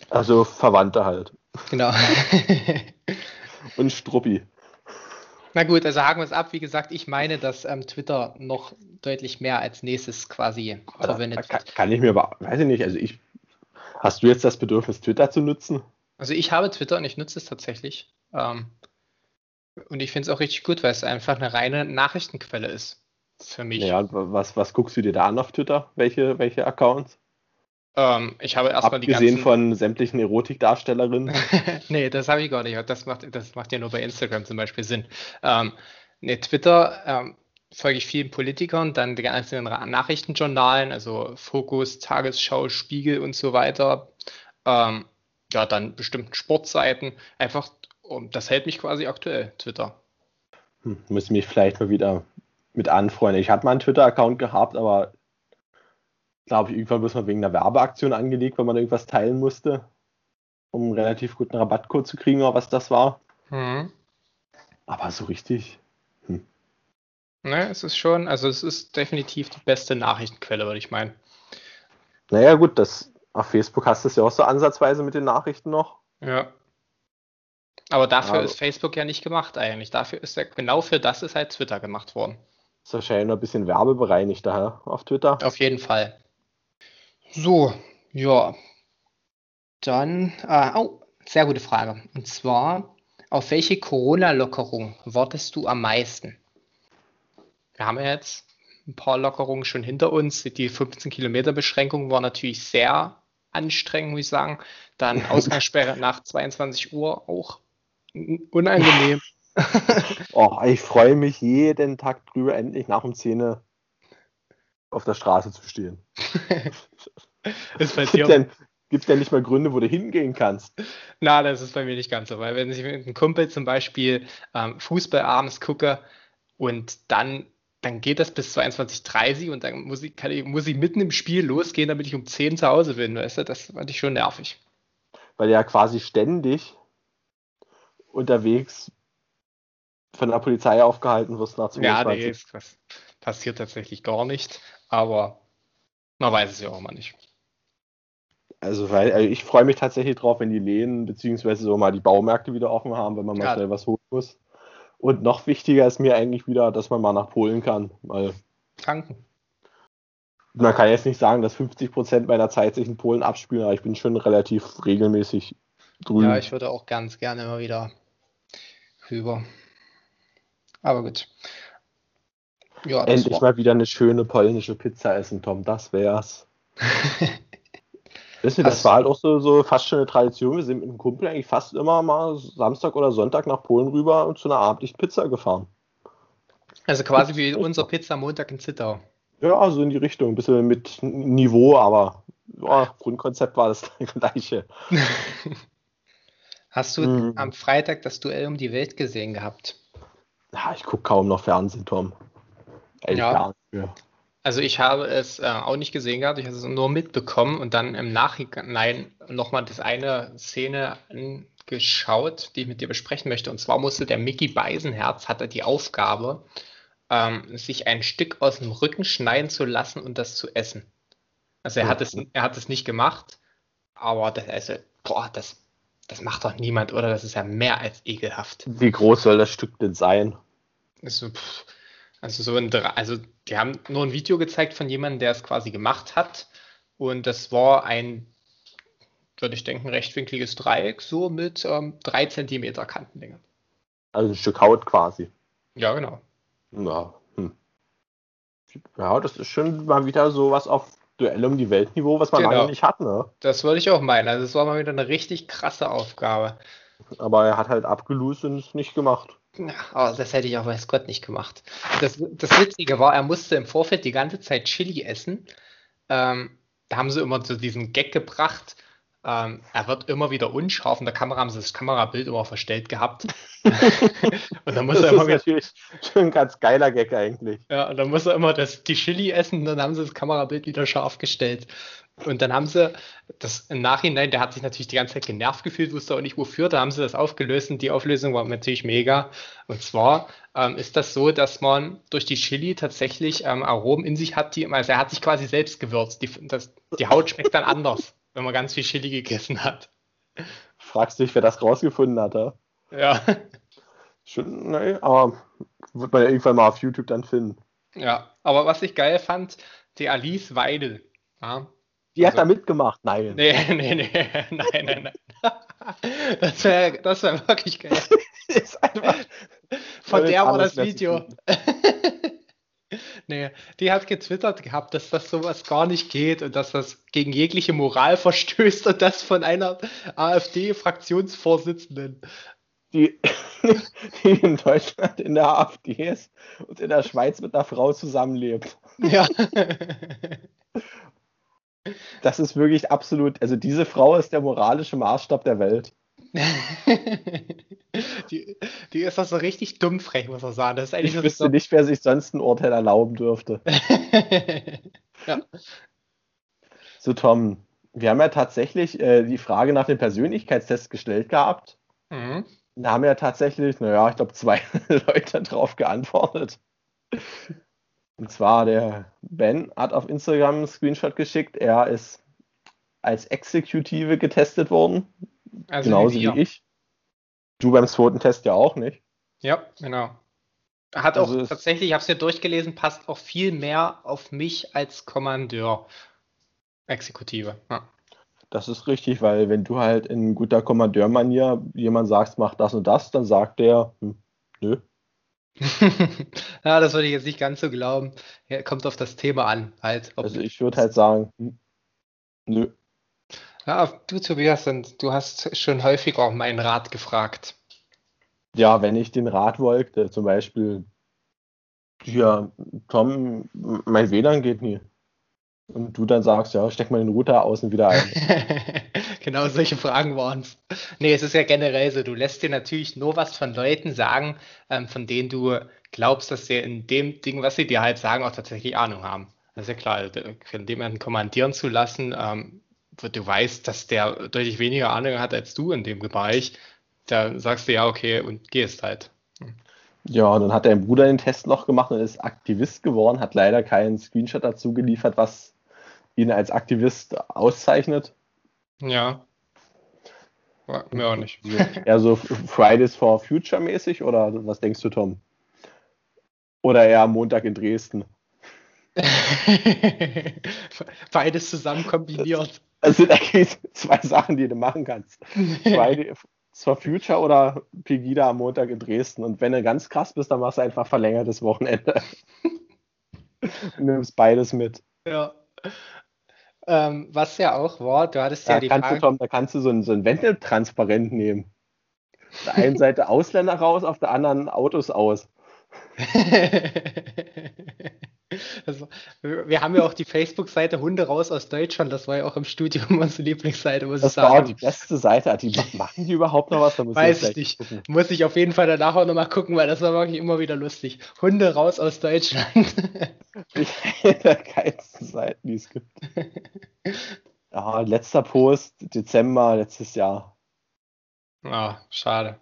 Also Verwandte halt. Genau. Und Struppi. Na gut, also haken wir es ab. Wie gesagt, ich meine, dass ähm, Twitter noch deutlich mehr als nächstes quasi Da, da verwendet kann, wird. kann ich mir aber, weiß ich nicht, also ich. Hast du jetzt das Bedürfnis, Twitter zu nutzen? Also ich habe Twitter und ich nutze es tatsächlich. Ähm, und ich finde es auch richtig gut, weil es einfach eine reine Nachrichtenquelle ist. Für mich. Ja, was, was guckst du dir da an auf Twitter? Welche, welche Accounts? Ähm, ich habe erstmal die Abgesehen ganzen. von sämtlichen Erotikdarstellerinnen. nee, das habe ich gar nicht. Das macht, das macht ja nur bei Instagram zum Beispiel Sinn. Ähm, nee, Twitter ähm, folge ich vielen Politikern, dann ganzen Ra- Nachrichtenjournalen, also Fokus, Tagesschau, Spiegel und so weiter. Ähm, ja, dann bestimmten Sportseiten. Einfach, das hält mich quasi aktuell, Twitter. Hm, muss mich vielleicht mal wieder mit anfreunden. Ich hatte mal einen Twitter-Account gehabt, aber glaube ich, irgendwann bloß mal wegen einer Werbeaktion angelegt, weil man irgendwas teilen musste, um einen relativ guten Rabattcode zu kriegen oder was das war. Mhm. Aber so richtig. Ne, es ist schon, also es ist definitiv die beste Nachrichtenquelle, würde ich meinen. Naja, gut, das, auf Facebook hast du es ja auch so ansatzweise mit den Nachrichten noch. Ja. Aber dafür Aber- ist Facebook ja nicht gemacht eigentlich. Dafür ist ja, genau für das ist halt Twitter gemacht worden. Ist wahrscheinlich noch ein bisschen werbebereinigt daher auf Twitter. Auf jeden Fall. So, ja. Dann, äh, oh, sehr gute Frage. Und zwar, auf welche Corona-Lockerung wartest du am meisten? Wir haben ja jetzt ein paar Lockerungen schon hinter uns. Die 15 Kilometer Beschränkung war natürlich sehr anstrengend, muss ich sagen. Dann Ausgangssperre nach 22 Uhr auch unangenehm. oh, ich freue mich jeden Tag drüber, endlich nach um 10 auf der Straße zu stehen. ist bei dir denn, Gibt es ja nicht mal Gründe, wo du hingehen kannst? Na, das ist bei mir nicht ganz so, weil wenn ich mit einem Kumpel zum Beispiel ähm, Fußball abends gucke und dann, dann geht das bis 22.30 Uhr und dann muss ich, ich, muss ich mitten im Spiel losgehen, damit ich um 10 zu Hause bin, weißt du, das fand ich schon nervig. Weil du ja quasi ständig unterwegs von der Polizei aufgehalten wirst nach 22. Ja, nee, das passiert tatsächlich gar nicht, aber man weiß es ja auch mal nicht. Also, weil also ich freue mich tatsächlich drauf, wenn die Läden beziehungsweise so mal die Baumärkte wieder offen haben, wenn man mal ja. schnell was holen muss. Und noch wichtiger ist mir eigentlich wieder, dass man mal nach Polen kann. Weil Tanken. Man kann jetzt nicht sagen, dass 50% meiner Zeit sich in Polen abspielen, aber ich bin schon relativ regelmäßig drüben. Ja, ich würde auch ganz gerne immer wieder rüber. Aber gut. Ja, Endlich mal wieder eine schöne polnische Pizza essen, Tom. Das wär's. Weißt du, das war halt auch so, so fast schon eine Tradition. Wir sind mit einem Kumpel eigentlich fast immer mal Samstag oder Sonntag nach Polen rüber und zu einer abendlichen Pizza gefahren. Also quasi wie unser Pizza Montag in Zittau. Ja, so in die Richtung. Ein bisschen mit Niveau, aber ja, Grundkonzept war das gleiche. Hast du mhm. am Freitag das Duell um die Welt gesehen gehabt? Ja, ich gucke kaum noch Fernsehen, Tom. Ehrlich ja. Also ich habe es äh, auch nicht gesehen gehabt, ich habe es nur mitbekommen und dann im Nachhinein nochmal das eine Szene angeschaut, die ich mit dir besprechen möchte. Und zwar musste der Mickey Beisenherz, hatte die Aufgabe, ähm, sich ein Stück aus dem Rücken schneiden zu lassen und das zu essen. Also er hat es, er hat es nicht gemacht, aber das, also, boah, das, das macht doch niemand, oder? Das ist ja mehr als ekelhaft. Wie groß soll das Stück denn sein? Also, pff, also so ein, also die haben nur ein Video gezeigt von jemandem, der es quasi gemacht hat. Und das war ein, würde ich denken, rechtwinkliges Dreieck, so mit ähm, 3 cm Kantenlänge. Also ein Stück Haut quasi. Ja, genau. Ja, hm. ja das ist schon mal wieder so was auf Duell um die Weltniveau, was man genau. lange nicht hat, ne? Das würde ich auch meinen. Also es war mal wieder eine richtig krasse Aufgabe. Aber er hat halt abgelöst und es nicht gemacht. Oh, das hätte ich auch weiß Gott nicht gemacht. Das, das Witzige war, er musste im Vorfeld die ganze Zeit Chili essen. Ähm, da haben sie immer so diesen Gag gebracht. Ähm, er wird immer wieder unscharf. In der Kamera haben sie das Kamerabild immer verstellt gehabt. und dann muss das er immer ist natürlich schon ein ganz geiler Gag eigentlich. Ja, und dann muss er immer das, die Chili essen und dann haben sie das Kamerabild wieder scharf gestellt. Und dann haben sie das im Nachhinein, der hat sich natürlich die ganze Zeit genervt gefühlt, wusste auch nicht wofür. Da haben sie das aufgelöst und die Auflösung war natürlich mega. Und zwar ähm, ist das so, dass man durch die Chili tatsächlich ähm, Aromen in sich hat, die, also er hat sich quasi selbst gewürzt. Die, das, die Haut schmeckt dann anders, wenn man ganz viel Chili gegessen hat. Fragst dich, wer das rausgefunden hat, ja? Ja. Schon, nee, aber wird man ja irgendwann mal auf YouTube dann finden. Ja, aber was ich geil fand, die Alice Weidel, ja, die also, hat da mitgemacht, nein. Nee, nee, nee, nein, nein, nein. Das wäre das wär wirklich geil. einfach, Von der war das Video. Nee, die hat getwittert gehabt, dass das sowas gar nicht geht und dass das gegen jegliche Moral verstößt und das von einer AfD-Fraktionsvorsitzenden. Die, die in Deutschland in der AfD ist und in der Schweiz mit einer Frau zusammenlebt. Ja. Das ist wirklich absolut, also diese Frau ist der moralische Maßstab der Welt. die, die ist doch so richtig dummfrech, muss man sagen. Das ist eigentlich ich wüsste so nicht, wer sich sonst ein Urteil erlauben dürfte. ja. So, Tom, wir haben ja tatsächlich äh, die Frage nach dem Persönlichkeitstest gestellt gehabt. Mhm. Da haben ja tatsächlich, naja, ich glaube, zwei Leute darauf geantwortet. Und zwar der Ben hat auf Instagram einen Screenshot geschickt. Er ist als Exekutive getestet worden. Also genauso wie, wie, ich. Du beim zweiten Test ja auch nicht. Ja, genau. Hat also auch tatsächlich, ich habe es ja durchgelesen, passt auch viel mehr auf mich als Kommandeur. Exekutive. Ja. Das ist richtig, weil wenn du halt in guter Kommandeurmanier jemand sagst, mach das und das, dann sagt der, hm, nö. ja, das würde ich jetzt nicht ganz so glauben. Ja, kommt auf das Thema an. Halt, also ich würde halt sagen, hm, nö. Ja, du Tobias, du hast schon häufiger meinen Rat gefragt. Ja, wenn ich den Rat wollte, zum Beispiel, ja, Tom, mein WLAN geht nie. Und du dann sagst, ja, steck mal den Router außen wieder ein. genau, solche Fragen waren es. Nee, es ist ja generell so, du lässt dir natürlich nur was von Leuten sagen, ähm, von denen du glaubst, dass sie in dem Ding, was sie dir halt sagen, auch tatsächlich Ahnung haben. Das ist ja klar, von jemanden kommandieren zu lassen, ähm, du weißt, dass der deutlich weniger Ahnung hat als du in dem Bereich, da sagst du ja, okay, und gehst halt. Ja, dann hat dein Bruder den Test noch gemacht und ist Aktivist geworden, hat leider keinen Screenshot dazu geliefert, was ihn als Aktivist auszeichnet. Ja. Mir auch nicht. Eher so Fridays for Future mäßig oder was denkst du, Tom? Oder eher Montag in Dresden? Beides zusammen kombiniert. Das sind eigentlich zwei Sachen, die du machen kannst. Friday for Future oder Pegida am Montag in Dresden. Und wenn du ganz krass bist, dann machst du einfach verlängertes Wochenende. Und nimmst beides mit. Ja. Ähm, was ja auch war, du hattest ja, ja die kannst Frage... Du, Tom, da kannst du so ein, so ein Wendetransparent nehmen. Auf der einen Seite Ausländer raus, auf der anderen Autos aus. Also, wir haben ja auch die Facebook-Seite Hunde raus aus Deutschland. Das war ja auch im Studium unsere Lieblingsseite, muss das ich sagen. Das war die beste Seite. Die, machen die überhaupt noch was? Weiß ich nicht. Gucken. Muss ich auf jeden Fall danach auch nochmal gucken, weil das war wirklich immer wieder lustig. Hunde raus aus Deutschland. Eine der geilsten Seiten, die es gibt. Ja, letzter Post, Dezember letztes Jahr. Ah, schade.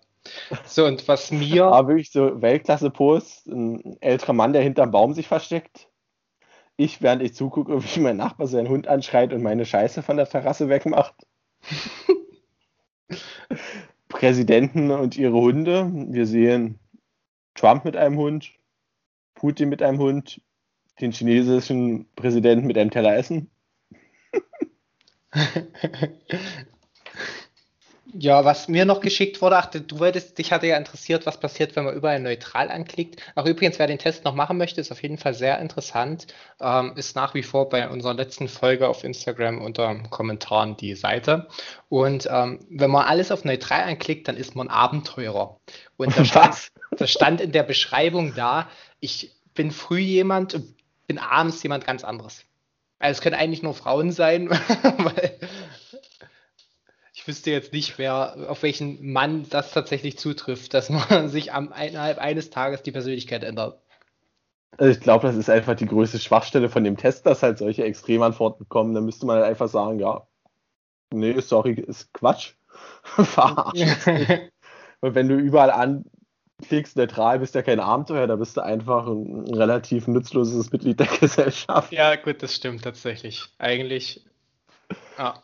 So, und was mir. Aber wirklich so Weltklasse-Post, ein älterer Mann, der hinterm Baum sich versteckt. Ich, während ich zugucke, wie mein Nachbar seinen Hund anschreit und meine Scheiße von der Terrasse wegmacht. Präsidenten und ihre Hunde. Wir sehen Trump mit einem Hund, Putin mit einem Hund, den chinesischen Präsidenten mit einem Teller Essen. Ja, was mir noch geschickt wurde, ach, du wolltest, dich hatte ja interessiert, was passiert, wenn man überall neutral anklickt. Auch übrigens, wer den Test noch machen möchte, ist auf jeden Fall sehr interessant. Ähm, ist nach wie vor bei unserer letzten Folge auf Instagram unter Kommentaren die Seite. Und ähm, wenn man alles auf neutral anklickt, dann ist man Abenteurer. Und da stand, da stand in der Beschreibung da, ich bin früh jemand und bin abends jemand ganz anderes. Also es können eigentlich nur Frauen sein, weil ich wüsste jetzt nicht, wer, auf welchen Mann das tatsächlich zutrifft, dass man sich am, innerhalb eines Tages die Persönlichkeit ändert. Also ich glaube, das ist einfach die größte Schwachstelle von dem Test, dass halt solche Extremantworten kommen. Da müsste man halt einfach sagen, ja, nee, sorry, ist Quatsch. Verarschen. Und wenn du überall anklickst, neutral, bist ja kein Abenteuer, da bist du einfach ein relativ nutzloses Mitglied der Gesellschaft. Ja, gut, das stimmt tatsächlich. Eigentlich, ja.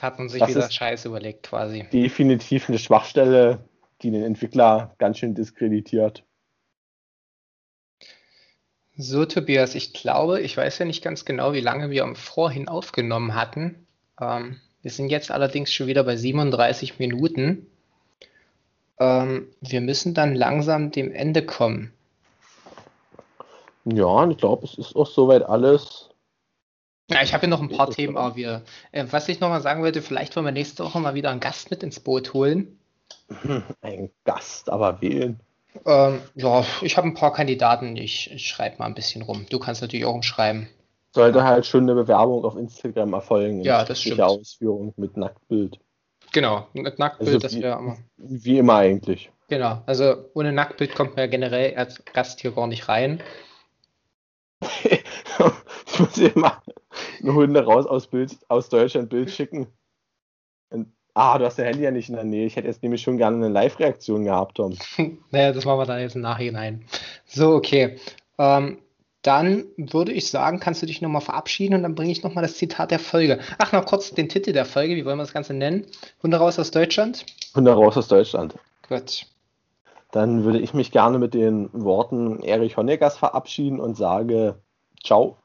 Hat man sich das wieder Scheiß überlegt quasi. Definitiv eine Schwachstelle, die den Entwickler ganz schön diskreditiert. So, Tobias, ich glaube, ich weiß ja nicht ganz genau, wie lange wir vorhin aufgenommen hatten. Ähm, wir sind jetzt allerdings schon wieder bei 37 Minuten. Ähm, wir müssen dann langsam dem Ende kommen. Ja, ich glaube, es ist auch soweit alles ja, ich habe hier noch ein paar Themen, aber wir, äh, was ich noch mal sagen wollte, vielleicht wollen wir nächste Woche mal wieder einen Gast mit ins Boot holen. Ein Gast, aber wen? Ähm, ja, ich habe ein paar Kandidaten, ich, ich schreibe mal ein bisschen rum. Du kannst natürlich auch umschreiben. Sollte halt schon eine Bewerbung auf Instagram erfolgen. Ja, das stimmt. Ausführung mit Nacktbild. Genau, mit Nacktbild, also das wäre immer. Wie immer eigentlich. Genau, also ohne Nacktbild kommt man ja generell als Gast hier gar nicht rein. ich muss hier mal eine Hunde raus aus, Bild, aus Deutschland Bild schicken. Und, ah, du hast dein Handy ja nicht in der Nähe. Ich hätte jetzt nämlich schon gerne eine Live-Reaktion gehabt, Tom. naja, das machen wir dann jetzt im Nachhinein. So, okay. Ähm, dann würde ich sagen, kannst du dich nochmal verabschieden und dann bringe ich nochmal das Zitat der Folge. Ach, noch kurz den Titel der Folge. Wie wollen wir das Ganze nennen? Hunde raus aus Deutschland? Hunde raus aus Deutschland. Gut. Dann würde ich mich gerne mit den Worten Erich Honeckers verabschieden und sage Ciao.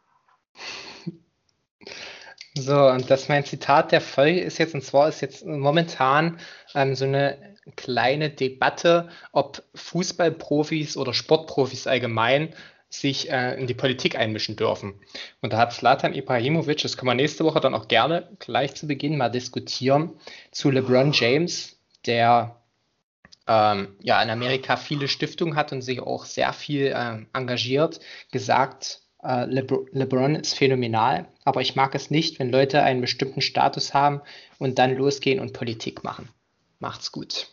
So, und das mein Zitat der Folge ist jetzt, und zwar ist jetzt momentan ähm, so eine kleine Debatte, ob Fußballprofis oder Sportprofis allgemein sich äh, in die Politik einmischen dürfen. Und da hat Slatan Ibrahimovic, das können wir nächste Woche dann auch gerne gleich zu Beginn mal diskutieren, zu LeBron James, der ähm, ja in Amerika viele Stiftungen hat und sich auch sehr viel äh, engagiert, gesagt, äh, Lebr LeBron ist phänomenal, aber ich mag es nicht, wenn Leute einen bestimmten Status haben und dann losgehen und Politik machen. Macht's gut.